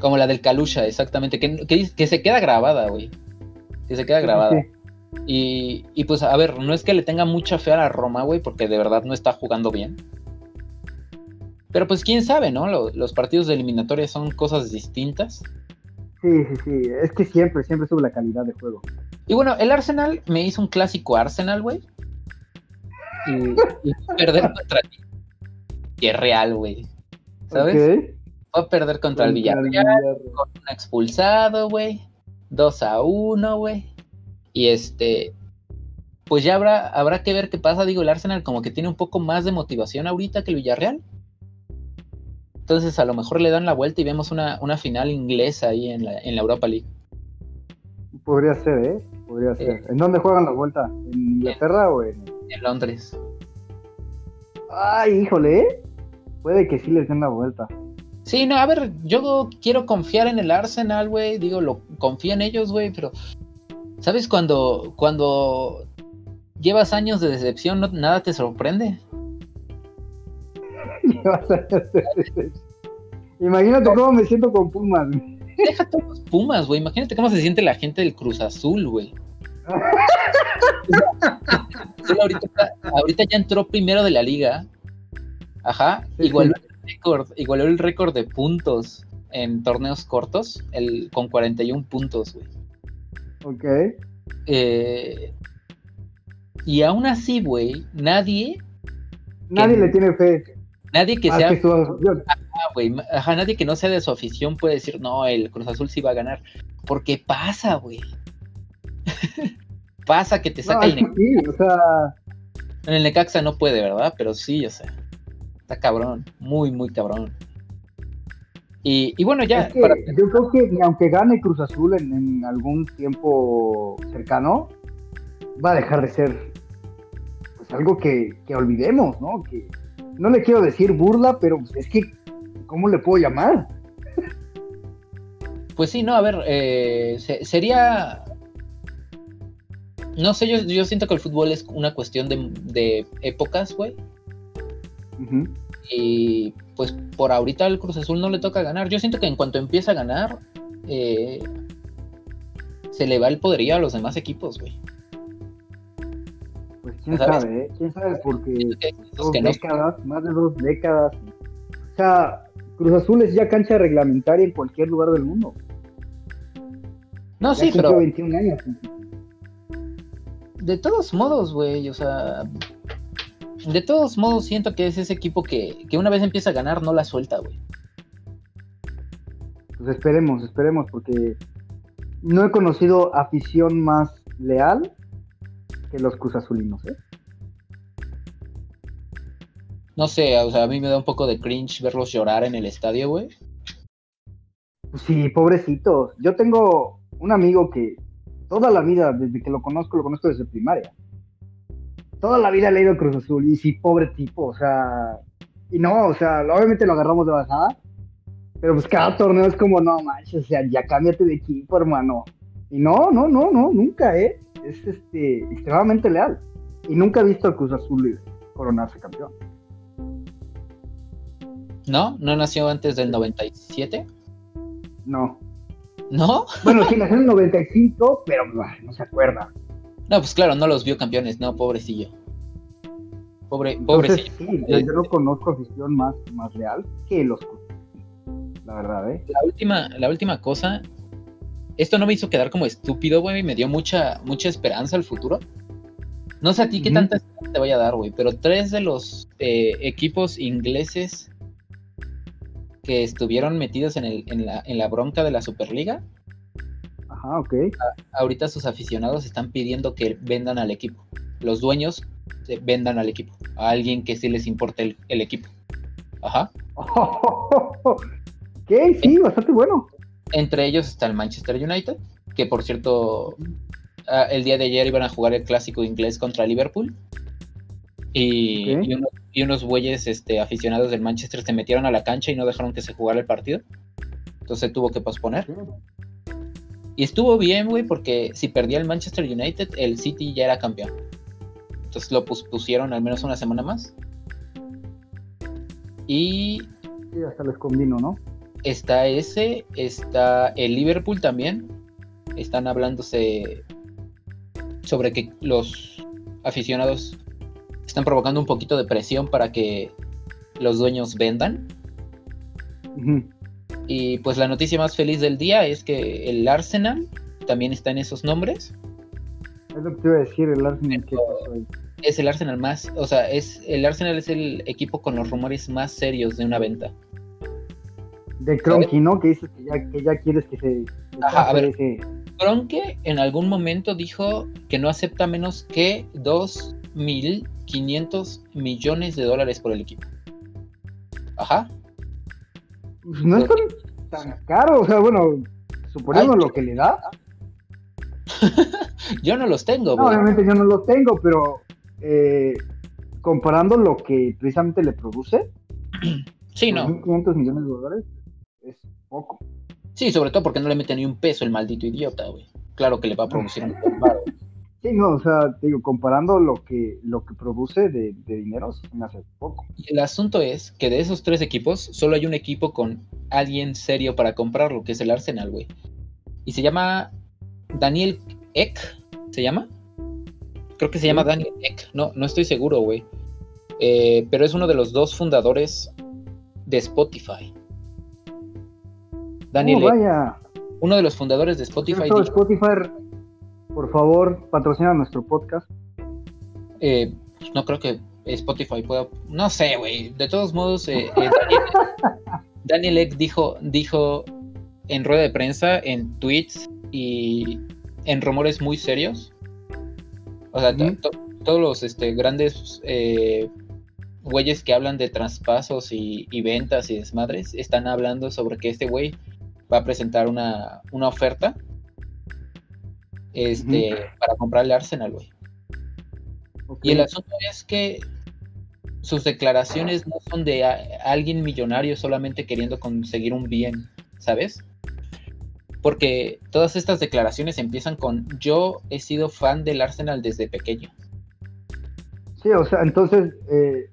Como la del Kalusha, exactamente. Que, que, se queda grabada, güey. Que se queda grabada. Y, y, pues, a ver, no es que le tenga mucha fe a la Roma, güey, porque de verdad no está jugando bien. Pero pues quién sabe, ¿no? Los, los partidos de eliminatoria son cosas distintas. Sí, sí, sí. Es que siempre, siempre sube la calidad de juego. Y bueno, el Arsenal me hizo un clásico Arsenal, güey. Y, y perder contra ti es real, güey. ¿Sabes? Va a perder contra el Villarreal, con un expulsado, güey. 2 a 1, güey. Y este, pues ya habrá, habrá que ver qué pasa. Digo, el Arsenal como que tiene un poco más de motivación ahorita que el Villarreal. Entonces a lo mejor le dan la vuelta y vemos una, una final inglesa ahí en la, en la Europa League. Podría ser, ¿eh? Podría ser. Eh. ¿En dónde juegan la vuelta? ¿En Inglaterra o en...? En Londres. Ay, híjole, ¿eh? puede que sí les den la vuelta. Sí, no, a ver, yo quiero confiar en el Arsenal, güey. Digo, lo confío en ellos, güey, pero. ¿Sabes cuando, cuando llevas años de decepción, nada te sorprende? Imagínate cómo me siento con Pumas. Deja todos Pumas, güey. Imagínate cómo se siente la gente del Cruz Azul, güey. ahorita, ahorita ya entró primero de la liga Ajá, igualó, el récord, igualó el récord de puntos en torneos cortos, el, con 41 puntos, güey. Ok. Eh, y aún así, güey, nadie. Nadie le tiene fe. Nadie que sea. ajá, nadie que no sea de su afición puede decir, no, el Cruz Azul sí va a ganar. Porque pasa, güey. pasa que te saca el Necaxa. Sí, o sea... En el Necaxa no puede, ¿verdad? Pero sí, o sea cabrón, muy, muy cabrón. Y, bueno, ya. Yo creo que aunque gane Cruz Azul en, algún tiempo cercano, va a dejar de ser pues, algo que, olvidemos, ¿no? Que no le quiero decir burla, pero es que, ¿cómo le puedo llamar? Pues sí, no, a ver, eh, sería. No sé, yo, yo siento que el fútbol es una cuestión de, de épocas, güey. Y pues por ahorita al Cruz Azul no le toca ganar. Yo siento que en cuanto empieza a ganar, eh, se le va el poderío a los demás equipos, güey. Pues quién sabe, ¿eh? ¿Quién sabe? Porque dos décadas, más de dos décadas. O sea, Cruz Azul es ya cancha reglamentaria en cualquier lugar del mundo. No, sí, pero... 21 años. De todos modos, güey, o sea, de todos modos, siento que es ese equipo que, una vez empieza a ganar, no la suelta, güey. Pues esperemos, esperemos, porque no he conocido afición más leal que los Cruz Azulinos, ¿eh? No sé, o sea, a mí me da un poco de cringe verlos llorar en el estadio, güey. Sí, pobrecitos. Yo tengo un amigo que toda la vida, desde que lo conozco, lo conozco desde primaria. Toda la vida ha leído Cruz Azul y sí, pobre tipo, o sea, y no, o sea, obviamente lo agarramos de bajada, pero pues cada torneo es como, no manches, o sea, ya cámbiate de equipo, hermano. Y no, no, no, no, nunca, ¿eh? Es este, extremadamente leal. Y nunca he visto al Cruz Azul coronarse campeón. ¿No? ¿No nació antes del 97? No. ¿No? Bueno, sí, nació en el 95, pero no se acuerda. No, pues claro, no los vio campeones, no, pobrecillo. Pobre, pobrecillo. sí, yo, no conozco afición más, más leal que los la verdad, ¿eh? La última, la última cosa, esto no me hizo quedar como estúpido, güey, me dio mucha, mucha esperanza al futuro. No sé a ti qué tanta esperanza te voy a dar, güey, pero tres de los eh, equipos ingleses que estuvieron metidos en, el, en, la, en la bronca de la Superliga. Ajá, ok. ahorita sus aficionados están pidiendo que vendan al equipo. Los dueños vendan al equipo. A alguien que sí les importe el, equipo. Ajá. ¿Qué? Sí, bastante bueno. Entre ellos está el Manchester United, que por cierto, ah, el día de ayer iban a jugar el clásico inglés contra Liverpool. Y, y, unos bueyes este, aficionados del Manchester se metieron a la cancha y no dejaron que se jugara el partido. Entonces tuvo que posponer. Y estuvo bien, güey, porque si perdía el Manchester United, el City ya era campeón. Entonces lo pusieron al menos una semana más. Y. Hasta les combino, ¿no? Está ese, está el Liverpool también. Están hablándose sobre que los aficionados están provocando un poquito de presión para que los dueños vendan. Y pues la noticia más feliz del día es que el Arsenal también está en esos nombres. Es lo que te iba a decir, el Arsenal. Es el Arsenal más, o sea, es el Arsenal es el equipo con los rumores más serios de una venta. De Cronky, ¿no? Que dices que ya, que ya quieres que se... Ajá, a ver, Cronky en algún momento dijo que no acepta menos que dos mil 500 millones de dólares por el equipo. Ajá. Pues no es tan, caro, o sea, bueno, suponiendo lo que le da. yo no los tengo, no, Obviamente yo no los tengo, pero eh, comparando lo que precisamente le produce. Sí, no. 500 millones de dólares es poco. Sí, sobre todo porque no le mete ni un peso el maldito idiota, güey. Claro que le va a producir un Sí, no, o sea, digo, comparando lo que, lo que produce de, dinero, se me hace poco. Y el asunto es que de esos tres equipos, solo hay un equipo con alguien serio para comprarlo, que es el Arsenal, güey. Y se llama Daniel Eck, ¿se llama? Creo que se llama Daniel Eck, no, no estoy seguro, güey. Eh, pero es uno de los dos fundadores de Spotify. Daniel oh, uno de los fundadores de Spotify. Spotify por favor, patrocina nuestro podcast. Eh, pues no creo que Spotify pueda. No sé, güey. De todos modos, eh, eh, Daniel, Ek dijo, dijo en rueda de prensa, en tweets y en rumores muy serios. O sea, todos los este, grandes güeyes que hablan de traspasos y, ventas y desmadres están hablando sobre que este güey va a presentar una, una oferta este, para comprarle Arsenal, güey. Y el asunto es que sus declaraciones no son de alguien millonario solamente queriendo conseguir un bien, ¿sabes? Porque todas estas declaraciones empiezan con yo he sido fan del Arsenal desde pequeño. Sí, o sea, entonces eh,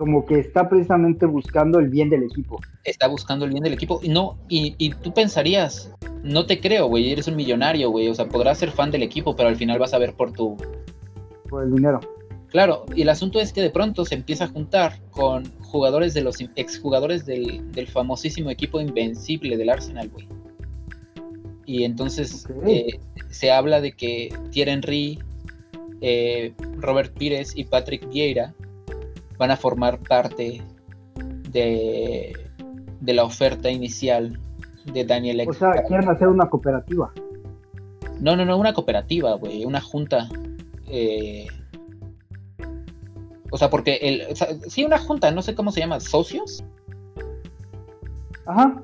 como que está precisamente buscando el bien del equipo. Está buscando el bien del equipo. Y no, y, y tú pensarías, no te creo, güey, eres un millonario, güey. O sea, podrás ser fan del equipo, pero al final vas a ver por tu. Por el dinero. Claro, y el asunto es que de pronto se empieza a juntar con jugadores de los exjugadores del, del famosísimo equipo invencible del Arsenal, güey. Y entonces eh, se habla de que Thierry Henry, eh, Robert Pires y Patrick Vieira van a formar parte de, de la oferta inicial de Daniel O sea, quieren hacer una cooperativa. No, no, no, una cooperativa, güey, una junta. Eh, O sea, porque el, o sea, sí, una junta, no sé cómo se llama, socios, Ajá.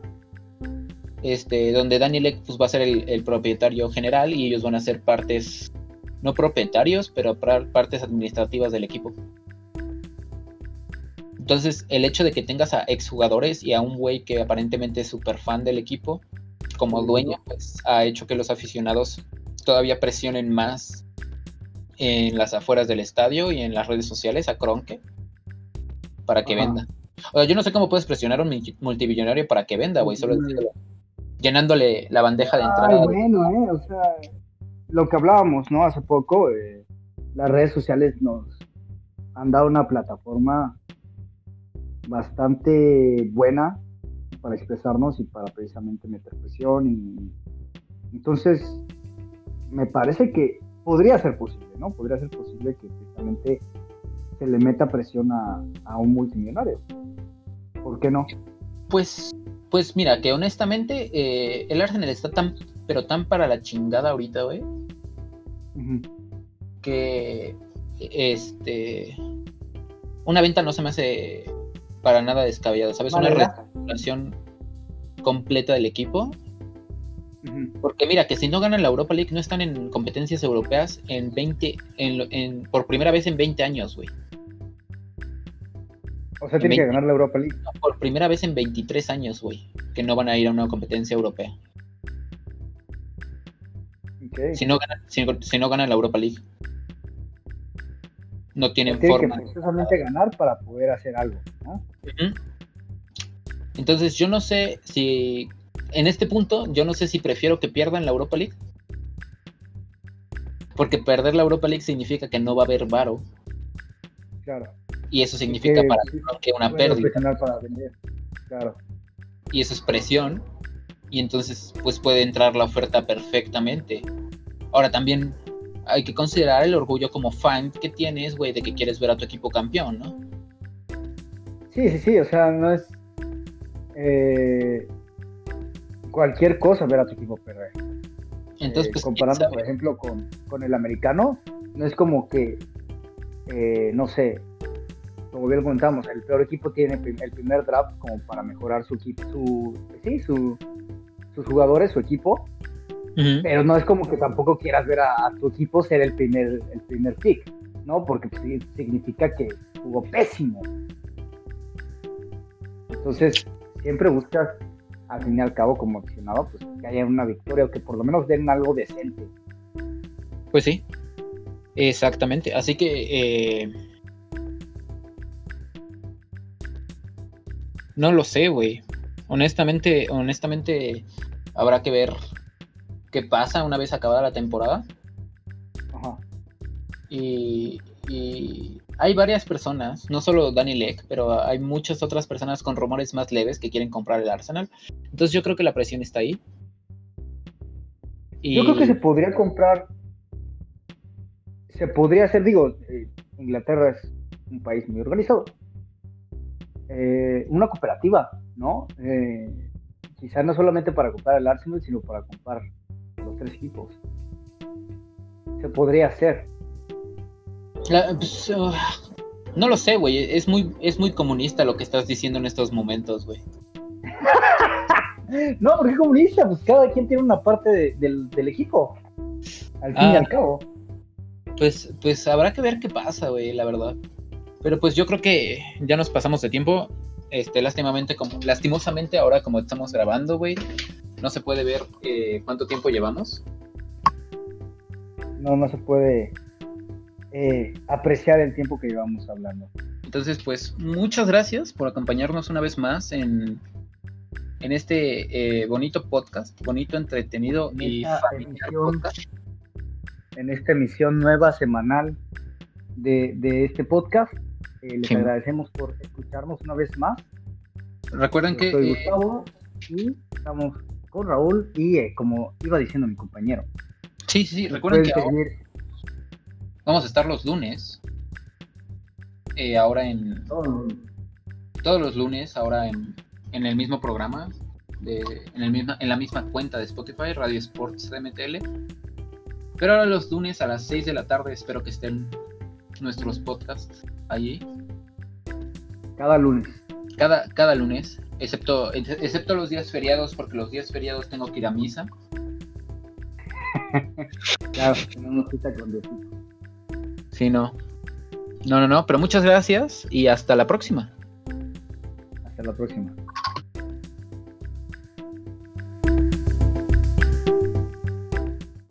este, donde Daniel Ek, pues, va a ser el, el propietario general y ellos van a ser partes, no propietarios, pero par- partes administrativas del equipo. Entonces, el hecho de que tengas a exjugadores y a un güey que aparentemente es súper fan del equipo como dueño, pues ha hecho que los aficionados todavía presionen más en las afueras del estadio y en las redes sociales a Kronke para que Ajá. venda. O sea, yo no sé cómo puedes presionar a un multi- multimillonario para que venda, güey, solo llenándole la bandeja de Ay, entrada. bueno, eh, o sea, lo que hablábamos, ¿no? Hace poco, eh, las redes sociales nos han dado una plataforma bastante buena para expresarnos y para precisamente meter presión y entonces me parece que podría ser posible, ¿no? Podría ser posible que precisamente se le meta presión a, a un multimillonario. ¿Por qué no? Pues, pues mira, que honestamente eh, el Arsenal está tan, pero tan para la chingada ahorita, güey, que este una venta no se me hace para nada descabellada, ¿sabes? Una Vale, reestructuración completa del equipo. Porque mira, que si no ganan la Europa League, no están en competencias europeas en 20, en, en- por primera vez en 20 años, güey. O sea, tiene que ganar la Europa League. No, Por primera vez en 23 años, güey. Que no van a ir a una competencia europea. Ok. Si no ganan, si, si no ganan la Europa League. No tienen tiene que forma. precisamente ganar para poder hacer algo, ¿no? Entonces yo no sé si en este punto yo no sé si prefiero que pierdan la Europa League. Porque perder la Europa League significa que no va a haber varo Claro. y eso significa Que- para sí, que una pérdida para vender. Claro. y eso es presión y entonces pues puede entrar la oferta perfectamente. Ahora también hay que considerar el orgullo como fan que tienes, güey, de que quieres ver a tu equipo campeón, ¿no? Sí, sí, sí, o sea, no es eh, cualquier cosa ver a tu equipo perder. Entonces, Eh, pues comparando, por ejemplo, con, con el americano, no es como que, eh, no sé, como bien comentamos, el peor equipo tiene el primer draft como para mejorar su equipo, su, sí, su, sus jugadores, su equipo, Pero no es como que tampoco quieras ver a, a tu equipo ser el primer, el primer pick, ¿no? Porque pues, significa que jugó pésimo. Entonces, siempre buscas, al fin y al cabo, como aficionado, pues que haya una victoria o que por lo menos den algo decente. Pues sí, exactamente. Así que eh, no lo sé, güey. Honestamente, honestamente habrá que ver qué pasa una vez acabada la temporada. Ajá. Y, y hay varias personas, no solo Danny Leck, pero hay muchas otras personas con rumores más leves que quieren comprar el Arsenal. Entonces yo creo que la presión está ahí. Y Yo creo que se podría comprar, se podría hacer, digo, eh, Inglaterra es un país muy organizado, eh, una cooperativa, ¿no? Eh, quizás no solamente para comprar el Arsenal, sino para comprar los tres equipos. Se podría hacer. La- pues, uh, no lo sé, güey. Es muy, es muy comunista lo que estás diciendo en estos momentos, güey. No, porque comunista, pues cada quien tiene una parte de- del, del equipo, al fin y Ah. al cabo. Pues, pues habrá que ver qué pasa, güey, la verdad. Pero pues yo creo que ya nos pasamos de tiempo. Este, lastimamente, como, lastimosamente, ahora como estamos grabando, güey, no se puede ver eh, cuánto tiempo llevamos. No, no se puede eh, apreciar el tiempo que llevamos hablando. Entonces, pues, muchas gracias por acompañarnos una vez más en, en este eh, bonito podcast, bonito, entretenido En y familiar emisión. podcast. en esta emisión nueva semanal de, de este podcast. Eh, les Sí. agradecemos por escucharnos una vez más. Recuerden Yo que soy eh, Gustavo y estamos con Raúl y eh, como iba diciendo mi compañero, sí, sí, recuerden que ahora vamos a estar los lunes. eh, ahora en todo- todos los lunes, ahora en, en el mismo programa, de, en, el misma, en la misma cuenta de Spotify, Radio Sports MTL. Pero ahora los lunes a las 6 de la tarde espero que estén nuestros podcasts allí. Cada lunes. Cada, cada lunes, excepto, excepto los días feriados, porque los días feriados tengo que ir a misa. claro, tenemos cita con Diosito. Sí, no. No, no, no, pero muchas gracias y hasta la próxima. Hasta la próxima.